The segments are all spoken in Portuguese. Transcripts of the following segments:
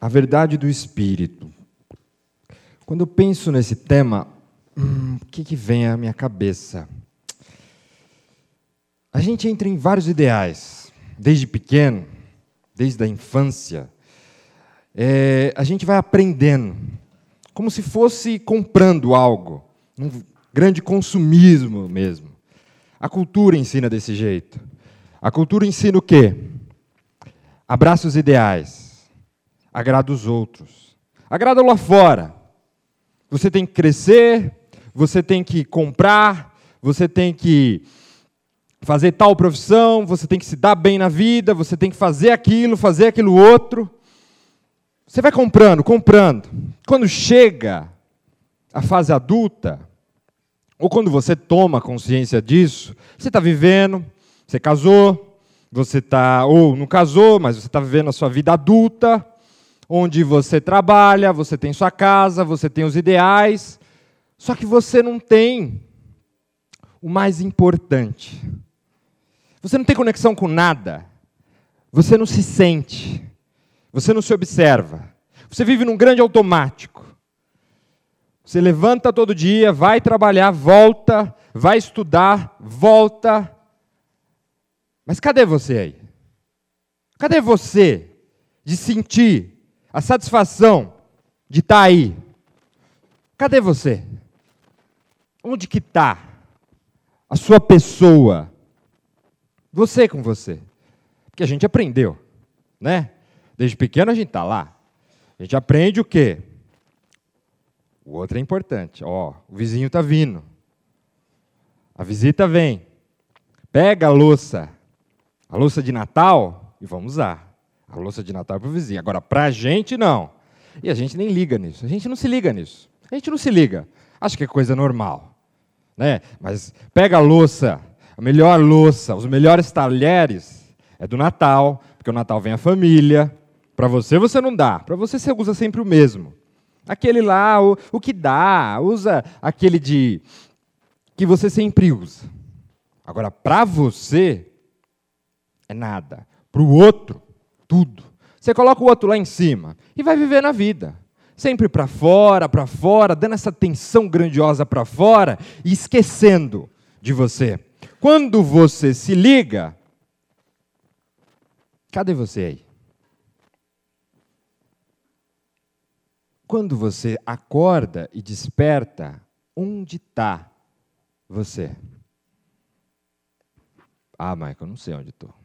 A verdade do espírito. Quando eu penso nesse tema, hum, o que, que vem à minha cabeça? A gente entra em vários ideais, desde pequeno, desde a infância. É, a gente vai aprendendo, como se fosse comprando algo, um grande consumismo mesmo. A cultura ensina desse jeito. A cultura ensina o quê? Abraça os ideais agrada os outros. Agrada lá fora. Você tem que crescer, você tem que comprar, você tem que fazer tal profissão, você tem que se dar bem na vida, você tem que fazer aquilo, fazer aquilo outro. Você vai comprando, comprando. Quando chega a fase adulta, ou quando você toma consciência disso, você está vivendo, você casou, você está, ou não casou, mas você está vivendo a sua vida adulta, onde você trabalha, você tem sua casa, você tem os ideais, só que você não tem o mais importante. Você não tem conexão com nada. Você não se sente. Você não se observa. Você vive num grande automático. Você levanta todo dia, vai trabalhar, volta, vai estudar, volta. Mas cadê você aí? Cadê você de sentir a satisfação de estar tá aí. Cadê você? Onde que está a sua pessoa? Você com você. Porque a gente aprendeu, né? Desde pequeno a gente está lá. A gente aprende o quê? O outro é importante. Ó, o vizinho está vindo. A visita vem. Pega a louça, a louça de Natal, e vamos usar. A louça de Natal é para o vizinho. Agora, para a gente, não. E a gente nem liga nisso. A gente não se liga nisso. A gente não se liga. Acho que é coisa normal. Né? Mas pega a louça, a melhor louça, os melhores talheres, é do Natal, porque o Natal vem a família. Para você, você não dá. Para você, você usa sempre o mesmo. Aquele lá, o, o que dá, usa aquele de. que você sempre usa. Agora, para você, é nada. Para o outro, tudo. Você coloca o outro lá em cima e vai viver na vida. Sempre para fora, para fora, dando essa tensão grandiosa para fora e esquecendo de você. Quando você se liga, cadê você aí? Quando você acorda e desperta, onde está você? Ah, Michael, não sei onde estou.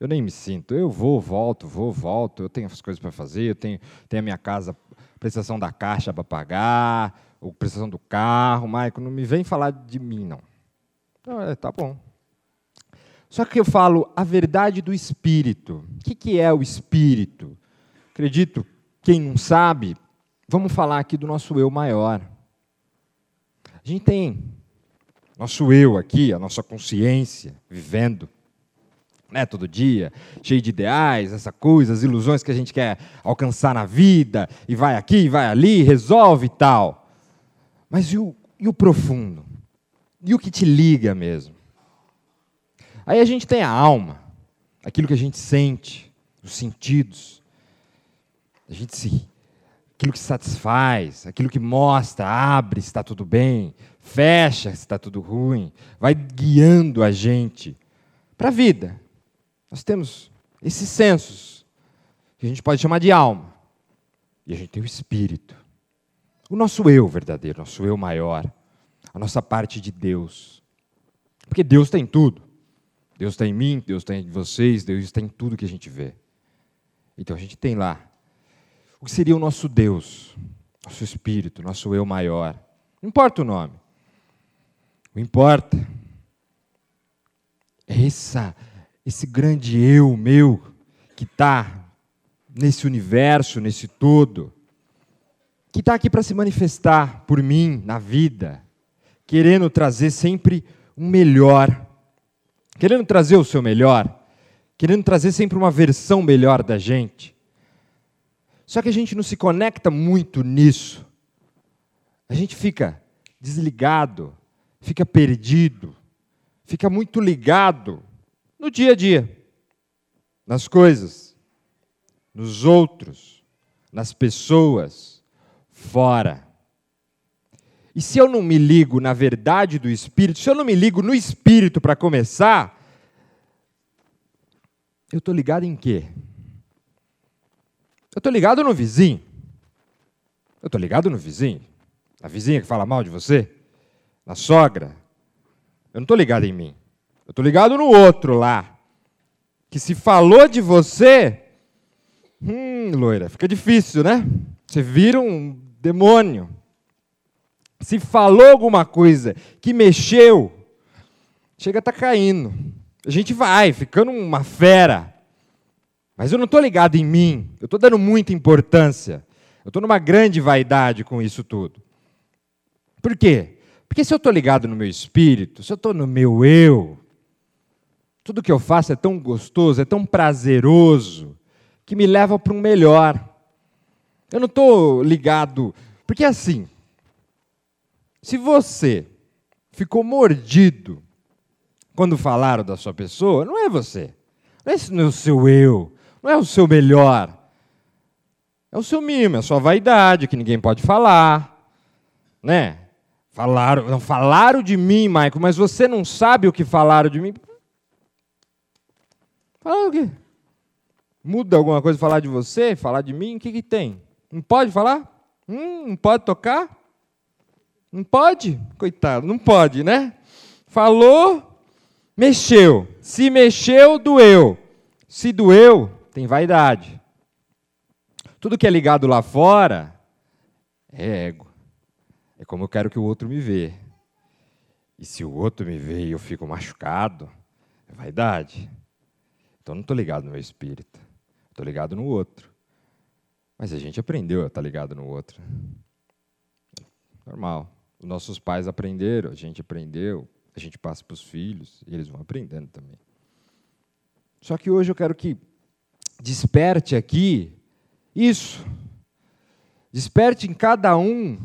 Eu nem me sinto. Eu vou, volto, vou, volto. Eu tenho as coisas para fazer. Eu tenho, tenho a minha casa, prestação da caixa para pagar, ou prestação do carro. Maico, não me vem falar de mim, não. não é, tá bom. Só que eu falo a verdade do espírito. O que, que é o espírito? Acredito, quem não sabe, vamos falar aqui do nosso eu maior. A gente tem nosso eu aqui, a nossa consciência, vivendo né, todo dia, cheio de ideais, essa coisa, as ilusões que a gente quer alcançar na vida, e vai aqui, vai ali, resolve e tal. Mas e o, e o profundo? E o que te liga mesmo? Aí a gente tem a alma, aquilo que a gente sente, os sentidos. A gente se aquilo que satisfaz, aquilo que mostra, abre se está tudo bem, fecha se está tudo ruim, vai guiando a gente para a vida, nós temos esses sensos, que a gente pode chamar de alma. E a gente tem o espírito. O nosso eu verdadeiro, nosso eu maior, a nossa parte de Deus. Porque Deus tem tudo. Deus está em mim, Deus está em vocês, Deus está em tudo que a gente vê. Então a gente tem lá o que seria o nosso Deus, nosso espírito, nosso eu maior. Não importa o nome. O importa é essa esse grande eu meu que está nesse universo, nesse todo, que está aqui para se manifestar por mim na vida, querendo trazer sempre um melhor, querendo trazer o seu melhor, querendo trazer sempre uma versão melhor da gente. Só que a gente não se conecta muito nisso. A gente fica desligado, fica perdido, fica muito ligado no dia a dia, nas coisas, nos outros, nas pessoas, fora. E se eu não me ligo na verdade do Espírito, se eu não me ligo no Espírito para começar, eu estou ligado em quê? Eu estou ligado no vizinho. Eu estou ligado no vizinho. A vizinha que fala mal de você. Na sogra. Eu não estou ligado em mim. Eu estou ligado no outro lá. Que se falou de você. Hum, loira, fica difícil, né? Você vira um demônio. Se falou alguma coisa que mexeu, chega a estar tá caindo. A gente vai ficando uma fera. Mas eu não estou ligado em mim. Eu estou dando muita importância. Eu estou numa grande vaidade com isso tudo. Por quê? Porque se eu estou ligado no meu espírito, se eu estou no meu eu, tudo que eu faço é tão gostoso, é tão prazeroso, que me leva para um melhor. Eu não estou ligado. Porque assim, se você ficou mordido quando falaram da sua pessoa, não é você. Não é o seu eu. Não é o seu melhor. É o seu mimo, é a sua vaidade, que ninguém pode falar. Né? Falaram, não falaram de mim, Maico, mas você não sabe o que falaram de mim. Falaram o quê? Muda alguma coisa falar de você, falar de mim? O que, que tem? Não pode falar? Hum, não pode tocar? Não pode? Coitado, não pode, né? Falou, mexeu. Se mexeu, doeu. Se doeu, tem vaidade. Tudo que é ligado lá fora é ego. É como eu quero que o outro me vê. E se o outro me vê e eu fico machucado, é vaidade. Então não estou ligado no meu espírito. Estou ligado no outro. Mas a gente aprendeu a estar tá ligado no outro. Normal. Os nossos pais aprenderam, a gente aprendeu, a gente passa para os filhos e eles vão aprendendo também. Só que hoje eu quero que desperte aqui isso. Desperte em cada um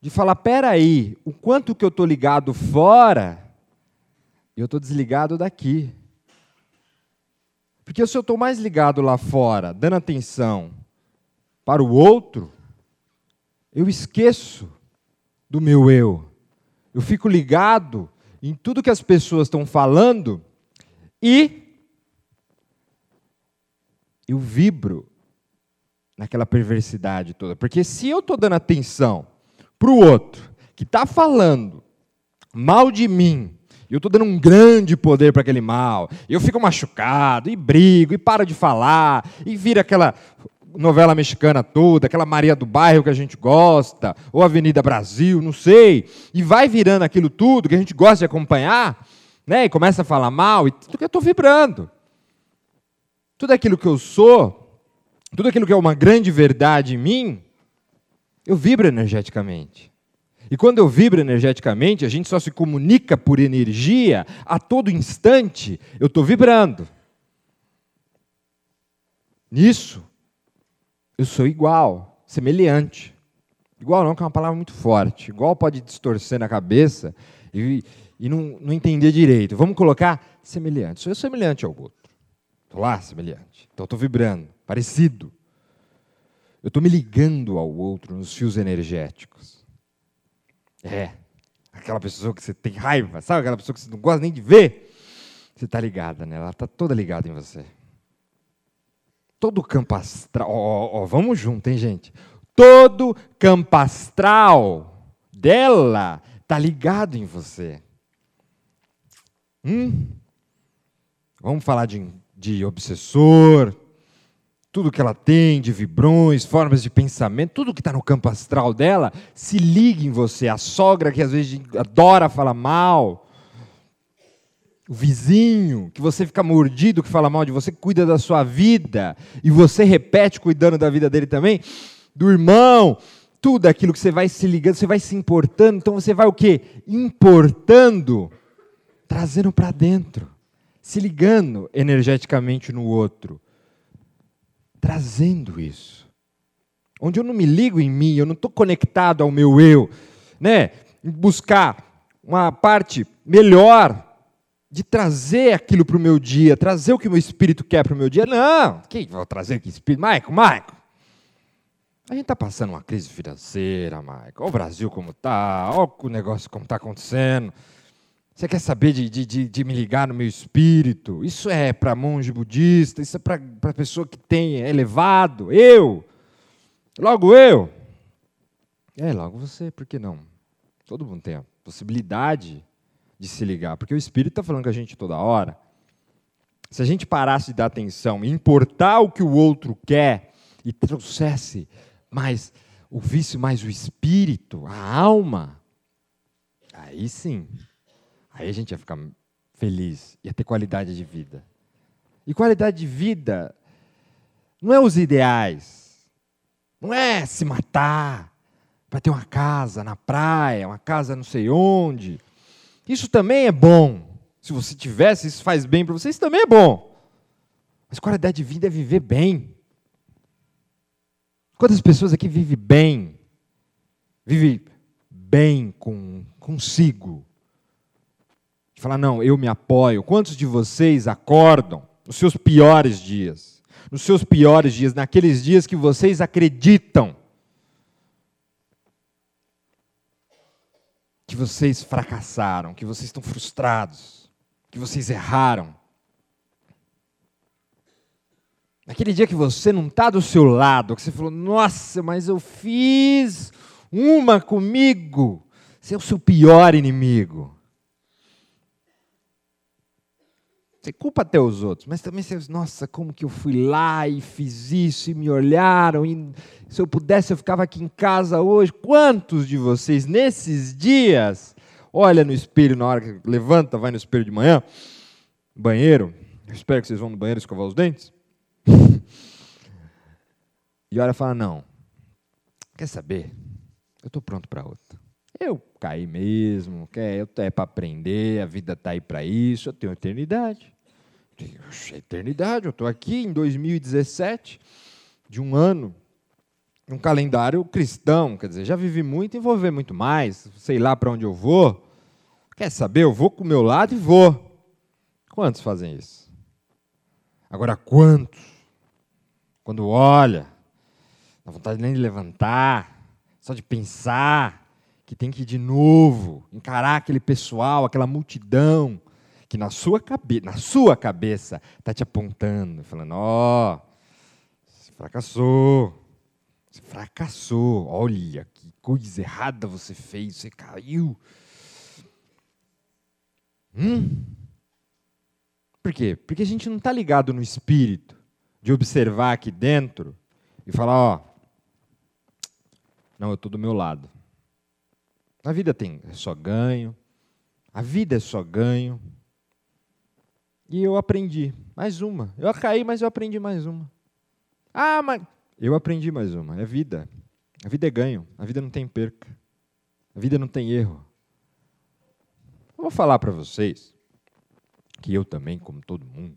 de falar: peraí, o quanto que eu estou ligado fora, eu estou desligado daqui. Porque se eu estou mais ligado lá fora, dando atenção para o outro, eu esqueço do meu eu. Eu fico ligado em tudo que as pessoas estão falando e eu vibro naquela perversidade toda. Porque se eu estou dando atenção para o outro que está falando mal de mim, eu estou dando um grande poder para aquele mal, eu fico machucado, e brigo, e paro de falar, e vira aquela novela mexicana toda, aquela Maria do Bairro que a gente gosta, ou Avenida Brasil, não sei, e vai virando aquilo tudo que a gente gosta de acompanhar, né, e começa a falar mal, e tudo que eu estou vibrando. Tudo aquilo que eu sou tudo aquilo que é uma grande verdade em mim, eu vibro energeticamente. E quando eu vibro energeticamente, a gente só se comunica por energia a todo instante, eu estou vibrando. Nisso, eu sou igual, semelhante. Igual não, que é uma palavra muito forte. Igual pode distorcer na cabeça e, e não, não entender direito. Vamos colocar semelhante. Sou eu semelhante ao outro. Estou lá, semelhante. Então estou vibrando parecido. Eu estou me ligando ao outro nos fios energéticos. É, aquela pessoa que você tem raiva, sabe? Aquela pessoa que você não gosta nem de ver. Você está ligada nela, ela está toda ligada em você. Todo campo astral. Ó, vamos junto, hein, gente? Todo campo astral dela está ligado em você. Hum? Vamos falar de, de obsessor, tudo que ela tem de vibrões, formas de pensamento, tudo que está no campo astral dela, se liga em você. A sogra que às vezes adora falar mal, o vizinho que você fica mordido, que fala mal de você, cuida da sua vida, e você repete cuidando da vida dele também, do irmão, tudo aquilo que você vai se ligando, você vai se importando, então você vai o quê? Importando, trazendo para dentro, se ligando energeticamente no outro trazendo isso. Onde eu não me ligo em mim, eu não estou conectado ao meu eu, né? Buscar uma parte melhor de trazer aquilo para o meu dia, trazer o que o meu espírito quer para o meu dia. Não, quem vai trazer que espírito? Maico, Maico, A gente está passando uma crise financeira, Michael. Olha o Brasil como está, olha o negócio como está acontecendo. Você quer saber de, de, de, me ligar no meu espírito? Isso é para monge budista, isso é para pessoa que tem é elevado. Eu, logo eu. É, logo você, por que não? Todo mundo tem a possibilidade de se ligar, porque o espírito está falando com a gente toda hora. Se a gente parasse de dar atenção e importar o que o outro quer e trouxesse mais o vício, mais o espírito, a alma, aí sim, aí a gente ia ficar feliz, ia ter qualidade de vida. E qualidade de vida não é os ideais, não é se matar para ter uma casa na praia, uma casa não sei onde. Isso também é bom. Se você tivesse, isso faz bem para você, isso também é bom. Mas qualidade de vida é viver bem. Quantas pessoas aqui vivem bem? Vive bem com consigo. Falar, não, eu me apoio. Quantos de vocês acordam nos seus piores dias? Nos seus piores dias, naqueles dias que vocês acreditam que vocês fracassaram, que vocês estão frustrados, que vocês erraram. Naquele dia que você não está do seu lado, que você falou, nossa, mas eu fiz uma comigo. Você é o seu pior inimigo. Você culpa até os outros, mas também você, nossa, como que eu fui lá e fiz isso e me olharam e se eu pudesse eu ficava aqui em casa hoje. Quantos de vocês nesses dias olha no espelho na hora que levanta, vai no espelho de manhã, banheiro, espero que vocês vão no banheiro escovar os dentes. e olha e fala: Não, quer saber? Eu estou pronto para outra. Eu caí mesmo, eu é para aprender, a vida está aí para isso, eu tenho eternidade. Eternidade, eu estou aqui em 2017, de um ano, um calendário cristão, quer dizer, já vivi muito e vou muito mais, sei lá para onde eu vou. Quer saber? Eu vou com o meu lado e vou. Quantos fazem isso? Agora, quantos quando olha, dá vontade nem de levantar, só de pensar que tem que ir de novo, encarar aquele pessoal, aquela multidão que na sua, na sua cabeça está te apontando, falando: ó, oh, você fracassou, você fracassou, olha que coisa errada você fez, você caiu. Hum? Por quê? Porque a gente não está ligado no espírito de observar aqui dentro e falar: ó, não, eu estou do meu lado. A vida tem é só ganho, a vida é só ganho. E eu aprendi mais uma. Eu caí, mas eu aprendi mais uma. Ah, mas eu aprendi mais uma. É vida. A vida é ganho. A vida não tem perca. A vida não tem erro. Eu vou falar para vocês que eu também, como todo mundo,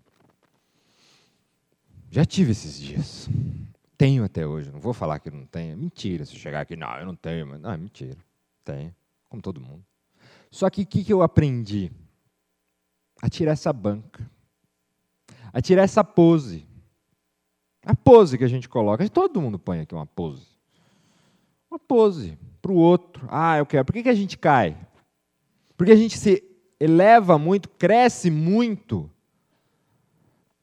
já tive esses dias. Tenho até hoje. Não vou falar que não tenho. Mentira. Se chegar aqui, não, eu não tenho. Mas, não, é mentira. Tenho. Como todo mundo. Só que o que, que eu aprendi? A tirar essa banca. A tirar essa pose. A pose que a gente coloca. Todo mundo põe aqui uma pose. Uma pose para o outro. Ah, eu quero. Por que, que a gente cai? Porque a gente se eleva muito, cresce muito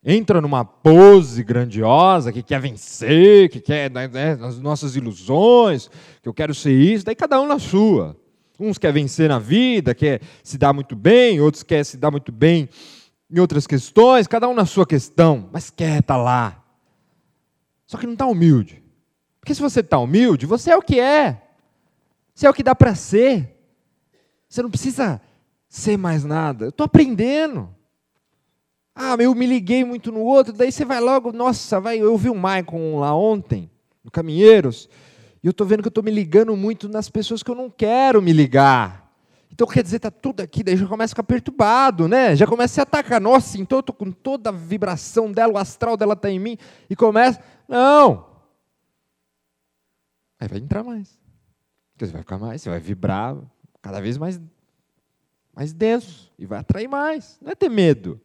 entra numa pose grandiosa, que quer vencer, que quer né, né, as nossas ilusões, que eu quero ser isso, daí cada um na sua. Uns quer vencer na vida, quer se dar muito bem, outros quer se dar muito bem em outras questões, cada um na sua questão, mas quer estar tá lá. Só que não está humilde. Porque se você está humilde, você é o que é. Você é o que dá para ser. Você não precisa ser mais nada. Eu estou aprendendo. Ah, eu me liguei muito no outro, daí você vai logo, nossa, vai, eu vi o Maicon lá ontem, no Caminheiros, e eu estou vendo que eu estou me ligando muito nas pessoas que eu não quero me ligar. Então quer dizer, está tudo aqui, daí já começa a ficar perturbado, né? Já começa a se atacar. Nossa, então eu estou com toda a vibração dela, o astral dela está em mim, e começa. Não! Aí vai entrar mais. Você vai ficar mais, você vai vibrar cada vez mais, mais denso, e vai atrair mais. Não é ter medo.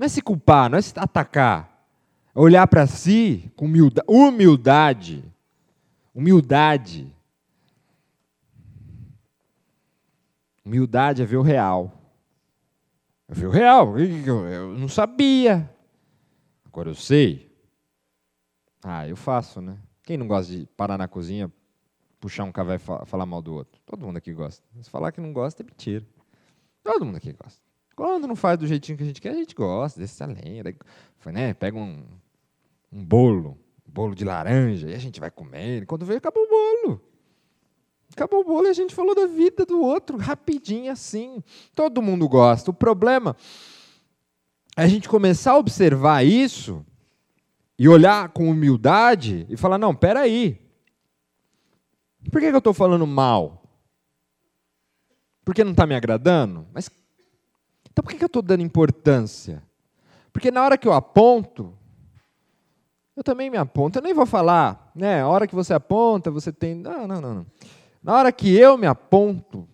Não é se culpar, não é se atacar. É olhar para si com humildade. Humildade. Humildade é ver o real. É ver o real. Eu não sabia. Agora eu sei. Ah, eu faço, né? Quem não gosta de parar na cozinha, puxar um café e falar mal do outro? Todo mundo aqui gosta. Se falar que não gosta, é mentira. Todo mundo aqui gosta. Quando não faz do jeitinho que a gente quer, a gente gosta, desce a lenha. Daí, né, pega um, um bolo, um bolo de laranja, e a gente vai comer. Quando veio, acabou o bolo. Acabou o bolo e a gente falou da vida do outro, rapidinho assim. Todo mundo gosta. O problema é a gente começar a observar isso e olhar com humildade e falar: não, peraí. Por que, que eu estou falando mal? Porque não está me agradando? Mas então por que eu estou dando importância? Porque na hora que eu aponto, eu também me aponto. Eu nem vou falar, né? A hora que você aponta, você tem. Não, não, não. não. Na hora que eu me aponto,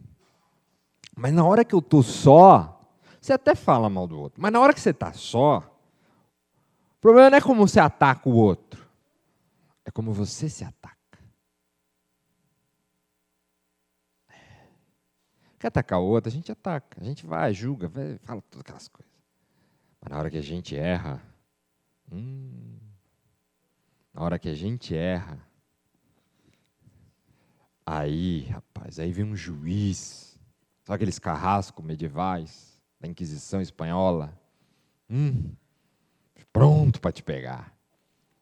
mas na hora que eu estou só, você até fala mal do outro. Mas na hora que você está só, o problema não é como você ataca o outro, é como você se ataca. Quer atacar o outro, a gente ataca. A gente vai, julga, vai, fala todas aquelas coisas. Mas na hora que a gente erra, hum, na hora que a gente erra, aí, rapaz, aí vem um juiz, sabe aqueles carrascos medievais da Inquisição Espanhola? Hum, pronto para te pegar,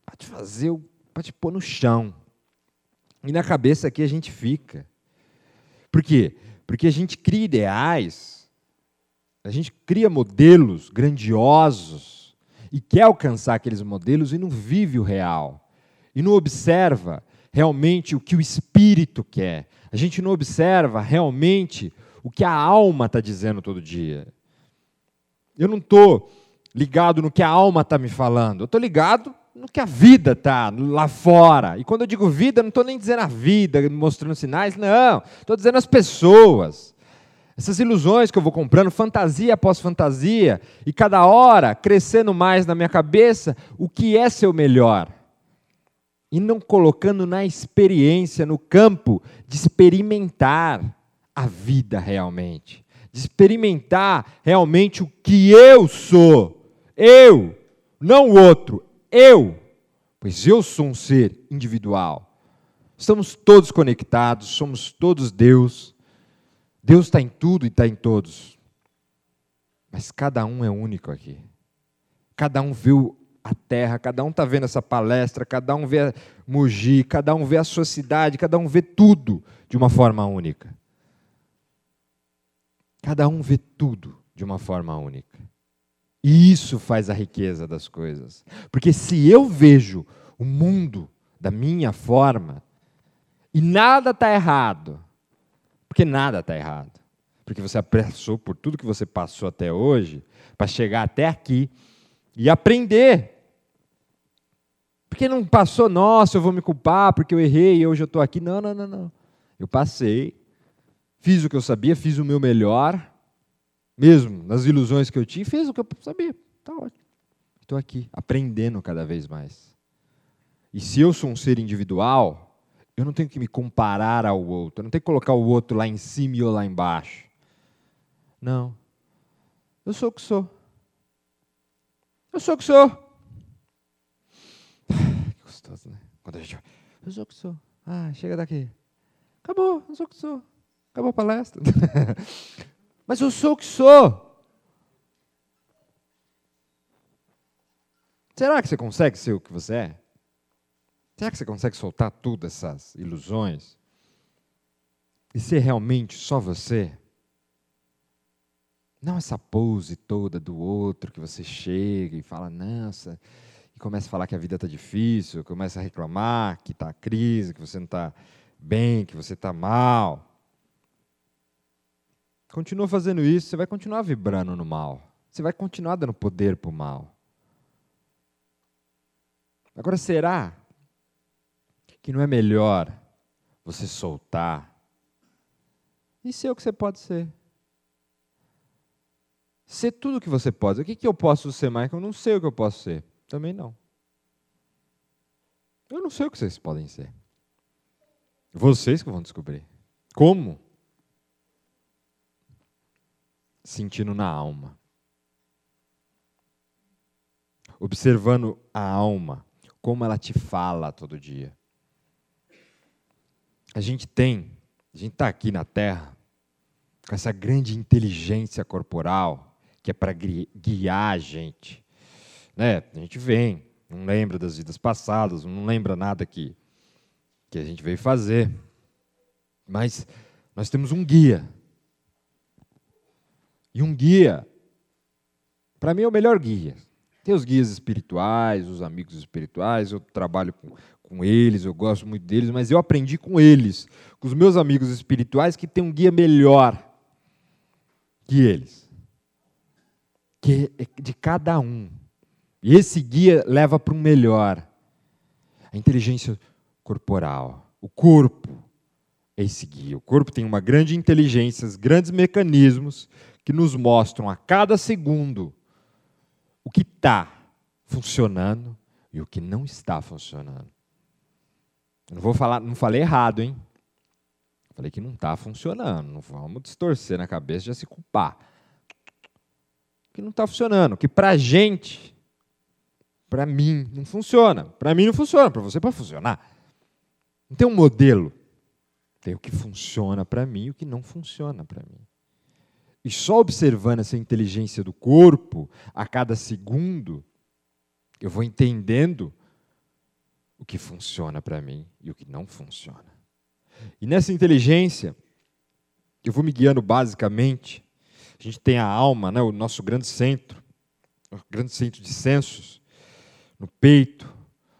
para te fazer, para te pôr no chão. E na cabeça aqui a gente fica. Por quê? Porque a gente cria ideais, a gente cria modelos grandiosos e quer alcançar aqueles modelos e não vive o real. E não observa realmente o que o espírito quer. A gente não observa realmente o que a alma está dizendo todo dia. Eu não estou ligado no que a alma está me falando, eu estou ligado no que a vida está lá fora. E quando eu digo vida, não estou nem dizendo a vida, mostrando sinais, não. Estou dizendo as pessoas. Essas ilusões que eu vou comprando, fantasia após fantasia, e cada hora crescendo mais na minha cabeça o que é ser o melhor. E não colocando na experiência, no campo de experimentar a vida realmente. De experimentar realmente o que eu sou. Eu, não o outro, eu, pois eu sou um ser individual. Estamos todos conectados, somos todos Deus. Deus está em tudo e está em todos. Mas cada um é único aqui. Cada um viu a terra, cada um está vendo essa palestra, cada um vê a Mugi, cada um vê a sua cidade, cada um vê tudo de uma forma única. Cada um vê tudo de uma forma única. E isso faz a riqueza das coisas. Porque se eu vejo o mundo da minha forma, e nada está errado, porque nada está errado, porque você apressou por tudo que você passou até hoje, para chegar até aqui e aprender. Porque não passou, nossa, eu vou me culpar porque eu errei e hoje eu estou aqui. Não, não, não, não. Eu passei, fiz o que eu sabia, fiz o meu melhor, mesmo nas ilusões que eu tinha, fez o que eu sabia. Está ótimo. Estou aqui, aprendendo cada vez mais. E se eu sou um ser individual, eu não tenho que me comparar ao outro, eu não tenho que colocar o outro lá em cima e eu lá embaixo. Não. Eu sou o que sou. Eu sou o que sou. Que gostoso, né? Quando a gente. Eu sou o que sou. Ah, chega daqui. Acabou, eu sou o que sou. Acabou a palestra. Mas eu sou o que sou. Será que você consegue ser o que você é? Será que você consegue soltar tudo essas ilusões e ser realmente só você? Não essa pose toda do outro que você chega e fala, nossa, e começa a falar que a vida está difícil, começa a reclamar que está crise, que você não está bem, que você está mal. Continua fazendo isso, você vai continuar vibrando no mal. Você vai continuar dando poder para o mal. Agora, será que não é melhor você soltar e ser o que você pode ser? Ser tudo o que você pode. O que, que eu posso ser, Michael? Eu não sei o que eu posso ser. Também não. Eu não sei o que vocês podem ser. Vocês que vão descobrir. Como? Sentindo na alma. Observando a alma, como ela te fala todo dia. A gente tem, a gente está aqui na Terra, com essa grande inteligência corporal, que é para guiar a gente. Né? A gente vem, não lembra das vidas passadas, não lembra nada que, que a gente veio fazer. Mas nós temos um guia. E um guia, para mim, é o melhor guia. Tem os guias espirituais, os amigos espirituais, eu trabalho com, com eles, eu gosto muito deles, mas eu aprendi com eles, com os meus amigos espirituais, que tem um guia melhor que eles, que é de cada um. E esse guia leva para o melhor. A inteligência corporal, o corpo é esse guia. O corpo tem uma grande inteligência, grandes mecanismos que nos mostram a cada segundo o que está funcionando e o que não está funcionando. não vou falar, não falei errado, hein? Falei que não está funcionando. Não vamos distorcer na cabeça já se culpar. Que não está funcionando. Que para gente, para mim, não funciona. Para mim não funciona. Para você pode funcionar. Não tem um modelo. Tem o que funciona para mim e o que não funciona para mim. E só observando essa inteligência do corpo a cada segundo, eu vou entendendo o que funciona para mim e o que não funciona. E nessa inteligência, eu vou me guiando basicamente. A gente tem a alma, né, o nosso grande centro, o grande centro de sensos, no peito,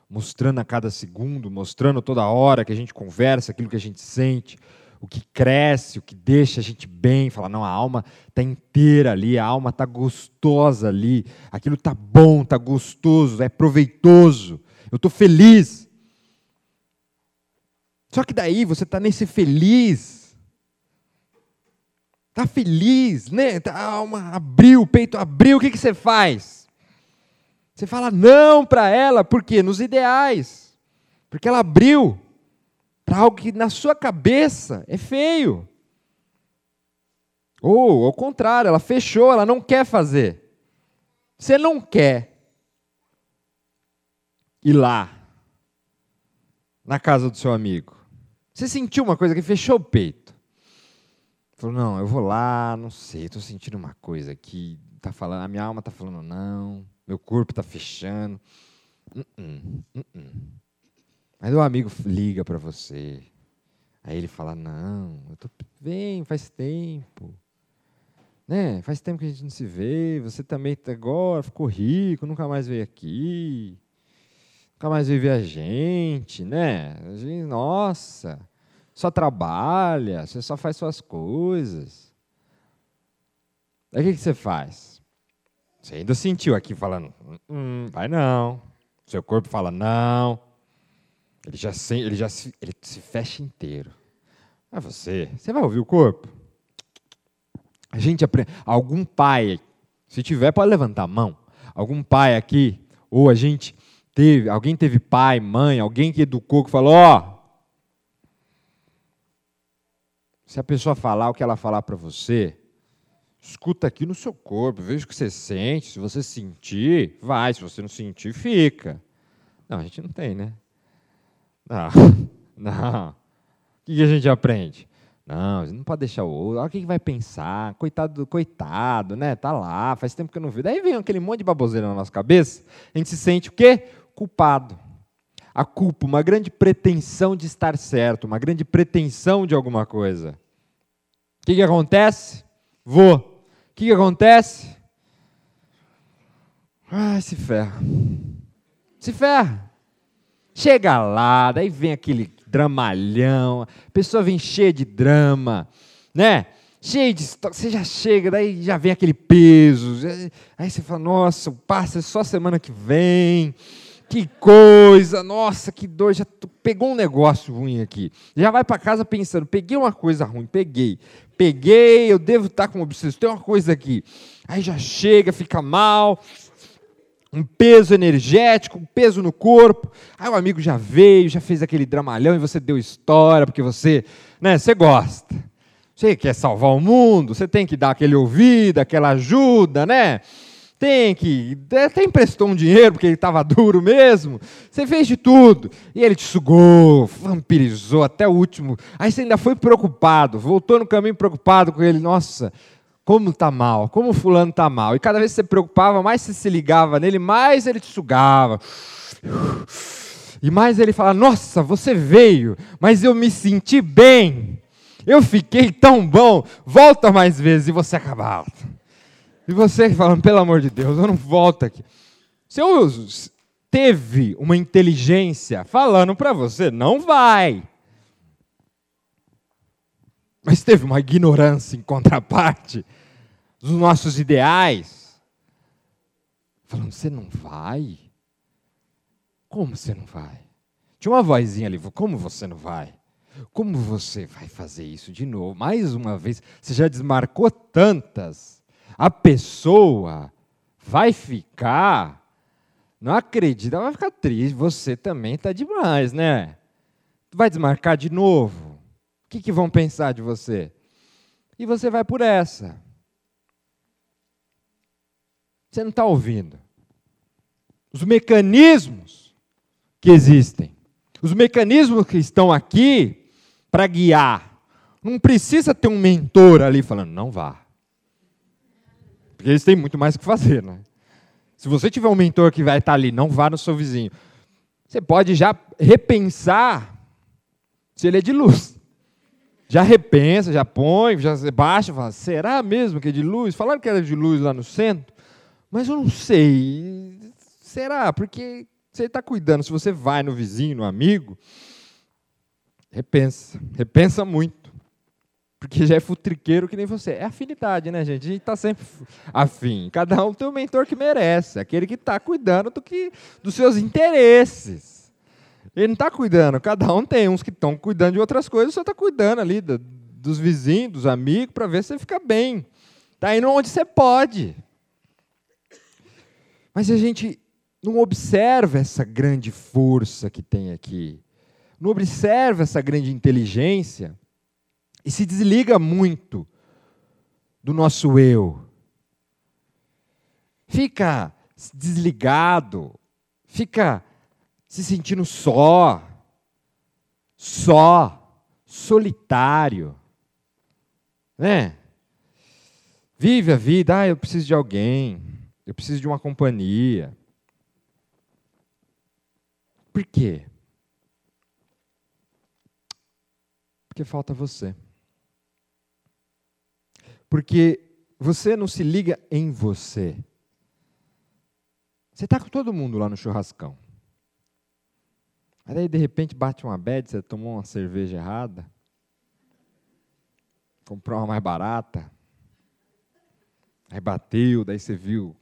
mostrando a cada segundo, mostrando toda hora que a gente conversa, aquilo que a gente sente, o que cresce, o que deixa a gente bem, fala, não, a alma está inteira ali, a alma está gostosa ali, aquilo está bom, está gostoso, é proveitoso, eu estou feliz. Só que daí você está nesse feliz, está feliz, né? Tá, a alma abriu, o peito abriu, o que, que você faz? Você fala não para ela, por quê? Nos ideais, porque ela abriu para algo que na sua cabeça é feio. Ou, ao contrário, ela fechou, ela não quer fazer. Você não quer ir lá, na casa do seu amigo. Você sentiu uma coisa que fechou o peito. Falou, não, eu vou lá, não sei, estou sentindo uma coisa aqui. Tá falando, a minha alma está falando não, meu corpo está fechando. Uh -uh, uh Aí o amigo liga para você. Aí ele fala: Não, eu tô bem, faz tempo. Né? Faz tempo que a gente não se vê. Você também tá agora ficou rico, nunca mais veio aqui. Nunca mais veio ver a gente, né? A gente, nossa, só trabalha, você só faz suas coisas. Aí o que, você faz? Você ainda sentiu aqui falando, hum, vai não. Seu corpo fala, não. Ele já, se, ele já se, ele se fecha inteiro. Mas você, você vai ouvir o corpo? A gente aprende. Algum pai, se tiver, pode levantar a mão. Algum pai aqui, ou a gente teve, alguém teve pai, mãe, alguém que educou, que falou: ó, oh, se a pessoa falar o que ela falar para você, escuta aqui no seu corpo, veja o que você sente. Se você sentir, vai. Se você não sentir, fica. Não, a gente não tem, né? Não, não. O que a gente aprende? Não, não pode deixar o outro. Olha o que vai pensar. Coitado, coitado, né? Tá lá, faz tempo que eu não vi. Daí vem aquele monte de baboseira na nossa cabeça. A gente se sente o quê? Culpado. A culpa, uma grande pretensão de estar certo, uma grande pretensão de alguma coisa. O que, que acontece? Vou. O que, que acontece? Ah, se ferra. Se ferra. Chega lá, daí vem aquele dramalhão, a pessoa vem cheia de drama, né? Cheio de você já chega, daí já vem aquele peso. Aí você fala, nossa, passa só semana que vem. Que coisa, nossa, que dor, já pegou um negócio ruim aqui. Já vai para casa pensando, peguei uma coisa ruim, peguei. Peguei, eu devo estar com obsessão, tem uma coisa aqui. Aí já chega, fica mal, um peso energético, um peso no corpo. Aí o amigo já veio, já fez aquele dramalhão e você deu história, porque você, né, você gosta. Você quer salvar o mundo, você tem que dar aquele ouvido, aquela ajuda, né? Tem que. Até emprestou um dinheiro porque ele estava duro mesmo. Você fez de tudo. E ele te sugou, vampirizou até o último. Aí você ainda foi preocupado, voltou no caminho preocupado com ele. Nossa, como está mal, como fulano está mal. E cada vez que você preocupava, mais você se ligava nele, mais ele te sugava. E mais ele falava: Nossa, você veio, mas eu me senti bem. Eu fiquei tão bom. Volta mais vezes. E você acabava. E você falando: Pelo amor de Deus, eu não volto aqui. eu teve uma inteligência falando para você: Não vai. Mas teve uma ignorância em contraparte dos nossos ideais. Falando, você não vai? Como você não vai? Tinha uma vozinha ali, como você não vai? Como você vai fazer isso de novo? Mais uma vez, você já desmarcou tantas. A pessoa vai ficar, não acredita, vai ficar triste. Você também está demais, né? Vai desmarcar de novo? O que, que vão pensar de você? E você vai por essa. Você não está ouvindo. Os mecanismos que existem, os mecanismos que estão aqui para guiar. Não precisa ter um mentor ali falando, não vá. Porque eles têm muito mais que fazer, né? Se você tiver um mentor que vai estar ali, não vá no seu vizinho. Você pode já repensar se ele é de luz já repensa, já põe, já baixa, fala, será mesmo que é de luz? Falaram que era de luz lá no centro, mas eu não sei. Será? Porque você está cuidando, se você vai no vizinho, no amigo, repensa, repensa muito. Porque já é futriqueiro que nem você. É afinidade, né, gente? A gente está sempre afim. Cada um tem o mentor que merece, aquele que está cuidando do que, dos seus interesses. Ele não está cuidando, cada um tem uns que estão cuidando de outras coisas, você está cuidando ali do, dos vizinhos, dos amigos, para ver se você fica bem. Está indo onde você pode. Mas a gente não observa essa grande força que tem aqui, não observa essa grande inteligência e se desliga muito do nosso eu. Fica desligado, fica se sentindo só, só, solitário, né? Vive a vida, ah, eu preciso de alguém, eu preciso de uma companhia. Por quê? Porque falta você. Porque você não se liga em você. Você está com todo mundo lá no churrascão. Aí de repente bate uma bad, você tomou uma cerveja errada, comprou uma mais barata, aí bateu, daí você viu,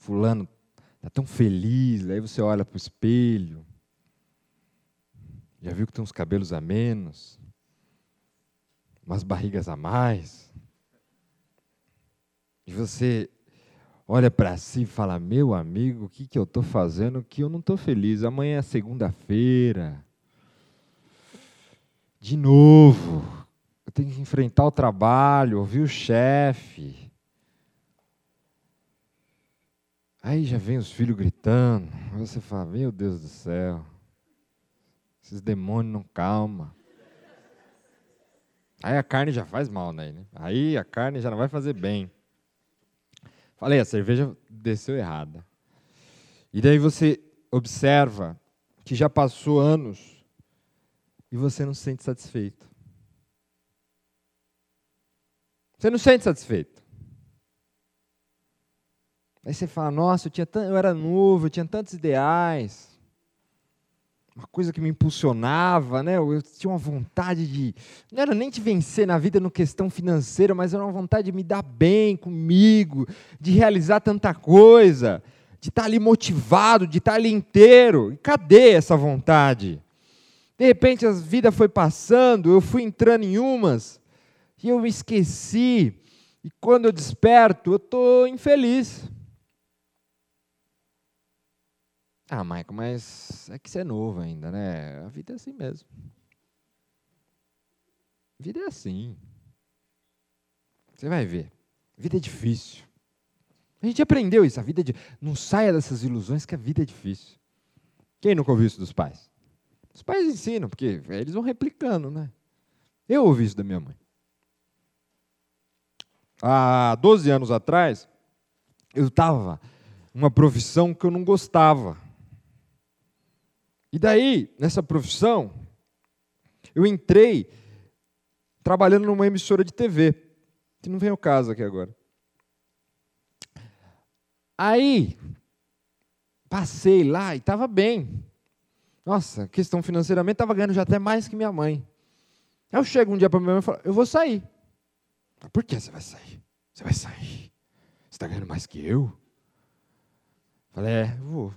fulano está tão feliz, aí você olha para o espelho, já viu que tem uns cabelos a menos, umas barrigas a mais, e você olha para si e fala: Meu amigo, o que, que eu estou fazendo que eu não estou feliz? Amanhã é segunda-feira. De novo, eu tenho que enfrentar o trabalho, ouvir o chefe. Aí já vem os filhos gritando. Você fala: Meu Deus do céu, esses demônios não calma. Aí a carne já faz mal, né? Aí a carne já não vai fazer bem. Falei, a cerveja desceu errada. E daí você observa que já passou anos e você não se sente satisfeito. Você não se sente satisfeito. Aí você fala, nossa, eu, tinha eu era novo, eu tinha tantos ideais uma coisa que me impulsionava, né? Eu tinha uma vontade de, não era nem de vencer na vida no questão financeira, mas era uma vontade de me dar bem comigo, de realizar tanta coisa, de estar ali motivado, de estar ali inteiro. E cadê essa vontade? De repente a vida foi passando, eu fui entrando em umas e eu me esqueci. E quando eu desperto, eu estou infeliz. Ah, Michael, mas é que você é novo ainda, né? A vida é assim mesmo. A vida é assim. Você vai ver. A vida é difícil. A gente aprendeu isso. A vida é de... Não saia dessas ilusões que a vida é difícil. Quem nunca ouviu isso dos pais? Os pais ensinam, porque eles vão replicando, né? Eu ouvi isso da minha mãe. Há 12 anos atrás, eu estava numa profissão que eu não gostava. E daí, nessa profissão, eu entrei trabalhando numa emissora de TV, que não vem ao caso aqui agora. Aí, passei lá e estava bem. Nossa, questão financeiramente, estava ganhando já até mais que minha mãe. Aí eu chego um dia para minha mãe e falo, eu vou sair. Por que você vai sair? Você vai sair? Você está ganhando mais que eu? Falei, é, vou.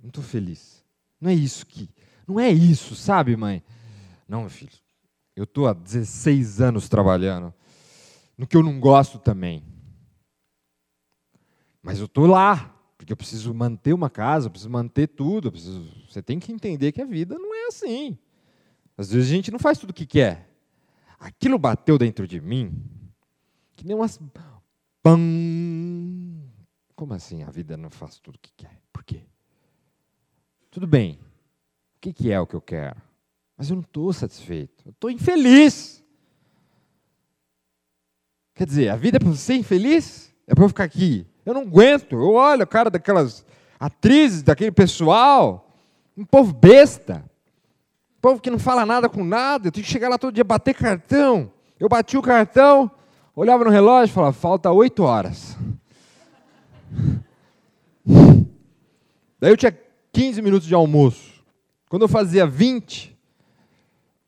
Não estou feliz. Não é isso que. Não é isso, sabe, mãe? Não, meu filho. Eu estou há 16 anos trabalhando no que eu não gosto também. Mas eu estou lá, porque eu preciso manter uma casa, eu preciso manter tudo. Preciso... Você tem que entender que a vida não é assim. Às vezes a gente não faz tudo o que quer. Aquilo bateu dentro de mim, que nem umas. Pam! Como assim a vida não faz tudo o que quer? Por quê? Tudo bem. O que é o que eu quero? Mas eu não estou satisfeito. Eu estou infeliz. Quer dizer, a vida é para ser infeliz? É para eu ficar aqui? Eu não aguento. Eu olho a cara daquelas atrizes, daquele pessoal. Um povo besta. Um povo que não fala nada com nada. Eu tenho que chegar lá todo dia bater cartão. Eu bati o cartão, olhava no relógio e falava, falta oito horas. Daí eu tinha 15 minutos de almoço. Quando eu fazia 20,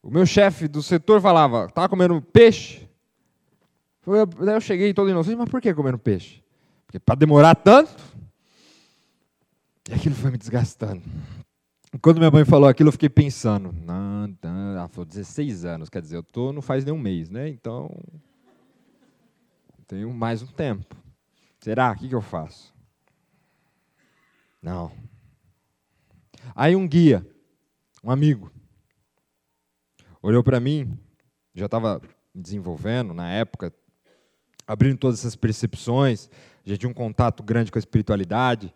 o meu chefe do setor falava, estava comendo peixe. Daí eu cheguei todo inocente, mas por que comendo peixe? Porque para demorar tanto. E aquilo foi me desgastando. Quando minha mãe falou aquilo, eu fiquei pensando. Não, não, ela falou 16 anos, quer dizer, eu tô não faz nem um mês, né? Então tenho mais um tempo. Será? O que, que eu faço? Não. Aí um guia, um amigo, olhou para mim, já estava desenvolvendo na época, abrindo todas essas percepções, já tinha um contato grande com a espiritualidade.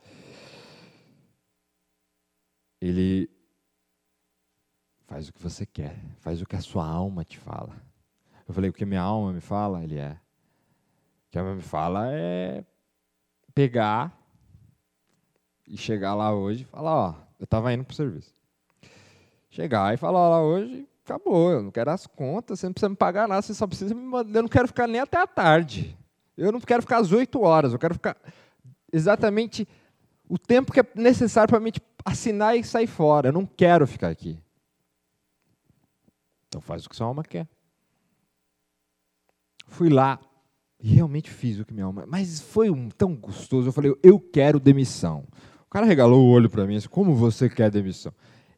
Ele faz o que você quer, faz o que a sua alma te fala. Eu falei, o que minha alma me fala? Ele é. O que a alma me fala é pegar e chegar lá hoje e falar, ó, eu estava indo para o serviço. Chegar e falar lá hoje, acabou, eu não quero as contas, você não precisa me pagar nada, você só precisa me mandar, eu não quero ficar nem até a tarde. Eu não quero ficar às oito horas, eu quero ficar exatamente o tempo que é necessário para mim assinar e sair fora. Eu não quero ficar aqui. Então faz o que sua alma quer. Fui lá, e realmente fiz o que minha alma. Mas foi um, tão gostoso. Eu falei, eu quero demissão. Cara regalou o olho para mim assim, como você quer demissão?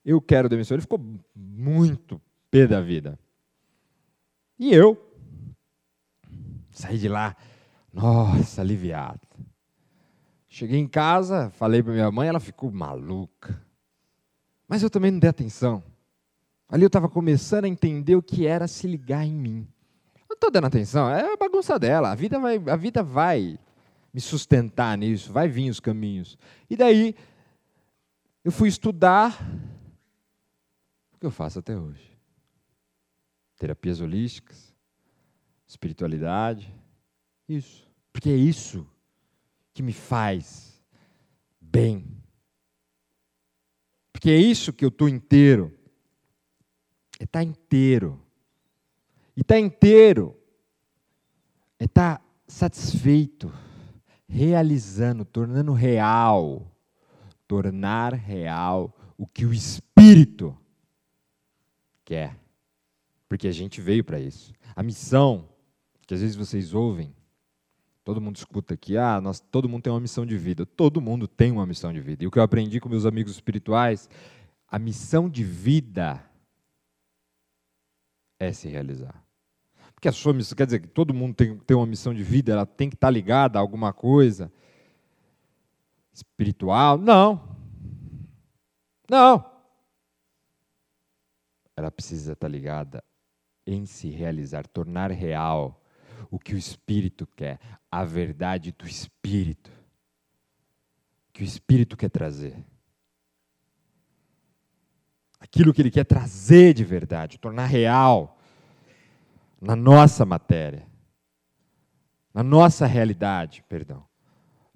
Eu quero demissão. Ele ficou muito pé da vida. E eu saí de lá, nossa, aliviado. Cheguei em casa, falei para minha mãe, ela ficou maluca. Mas eu também não dei atenção. Ali eu estava começando a entender o que era se ligar em mim estou dando atenção, é a bagunça dela. A vida vai, a vida vai me sustentar nisso, vai vir os caminhos. E daí eu fui estudar o que eu faço até hoje. Terapias holísticas, espiritualidade, isso. Porque é isso que me faz bem. Porque é isso que eu estou inteiro. É estar tá inteiro. E estar tá inteiro é estar tá satisfeito, realizando, tornando real, tornar real o que o Espírito quer. Porque a gente veio para isso. A missão, que às vezes vocês ouvem, todo mundo escuta aqui, ah, nós, todo mundo tem uma missão de vida. Todo mundo tem uma missão de vida. E o que eu aprendi com meus amigos espirituais, a missão de vida é se realizar. Porque a sua missão, quer dizer que todo mundo tem, tem uma missão de vida, ela tem que estar ligada a alguma coisa espiritual? Não. Não. Ela precisa estar ligada em se realizar, tornar real o que o Espírito quer, a verdade do Espírito, que o Espírito quer trazer. Aquilo que ele quer trazer de verdade, tornar real na nossa matéria, na nossa realidade, perdão,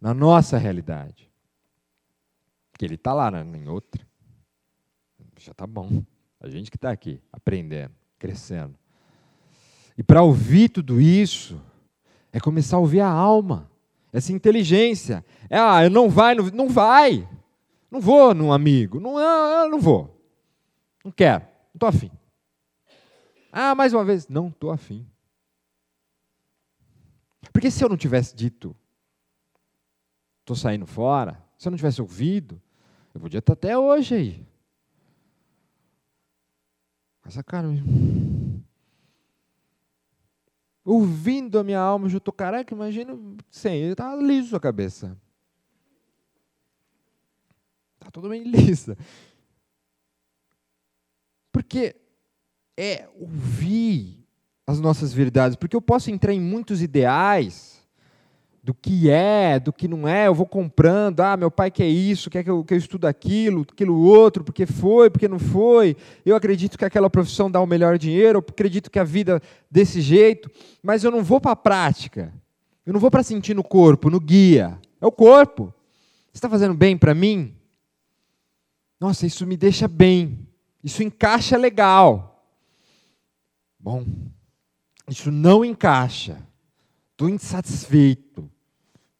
na nossa realidade. Que ele está lá né, em outra. Já está bom. A gente que está aqui, aprendendo, crescendo. E para ouvir tudo isso, é começar a ouvir a alma, essa inteligência. É, ah, eu não vai, não, não vai. Não vou num amigo, não, ah, não vou. Não quero, não estou afim. Ah, mais uma vez, não estou afim. Porque se eu não tivesse dito, estou saindo fora, se eu não tivesse ouvido, eu podia estar até hoje aí. Essa cara ouvindo a minha alma, eu estou, caraca, imagina, sem, ele está liso a cabeça. Está totalmente lisa. Porque é ouvir as nossas verdades, porque eu posso entrar em muitos ideais, do que é, do que não é, eu vou comprando, ah, meu pai quer isso, quer que eu, que eu estude aquilo, aquilo outro, porque foi, porque não foi, eu acredito que aquela profissão dá o melhor dinheiro, eu acredito que a vida desse jeito, mas eu não vou para a prática, eu não vou para sentir no corpo, no guia, é o corpo. Está fazendo bem para mim? Nossa, isso me deixa bem, isso encaixa legal. Bom, isso não encaixa estou insatisfeito.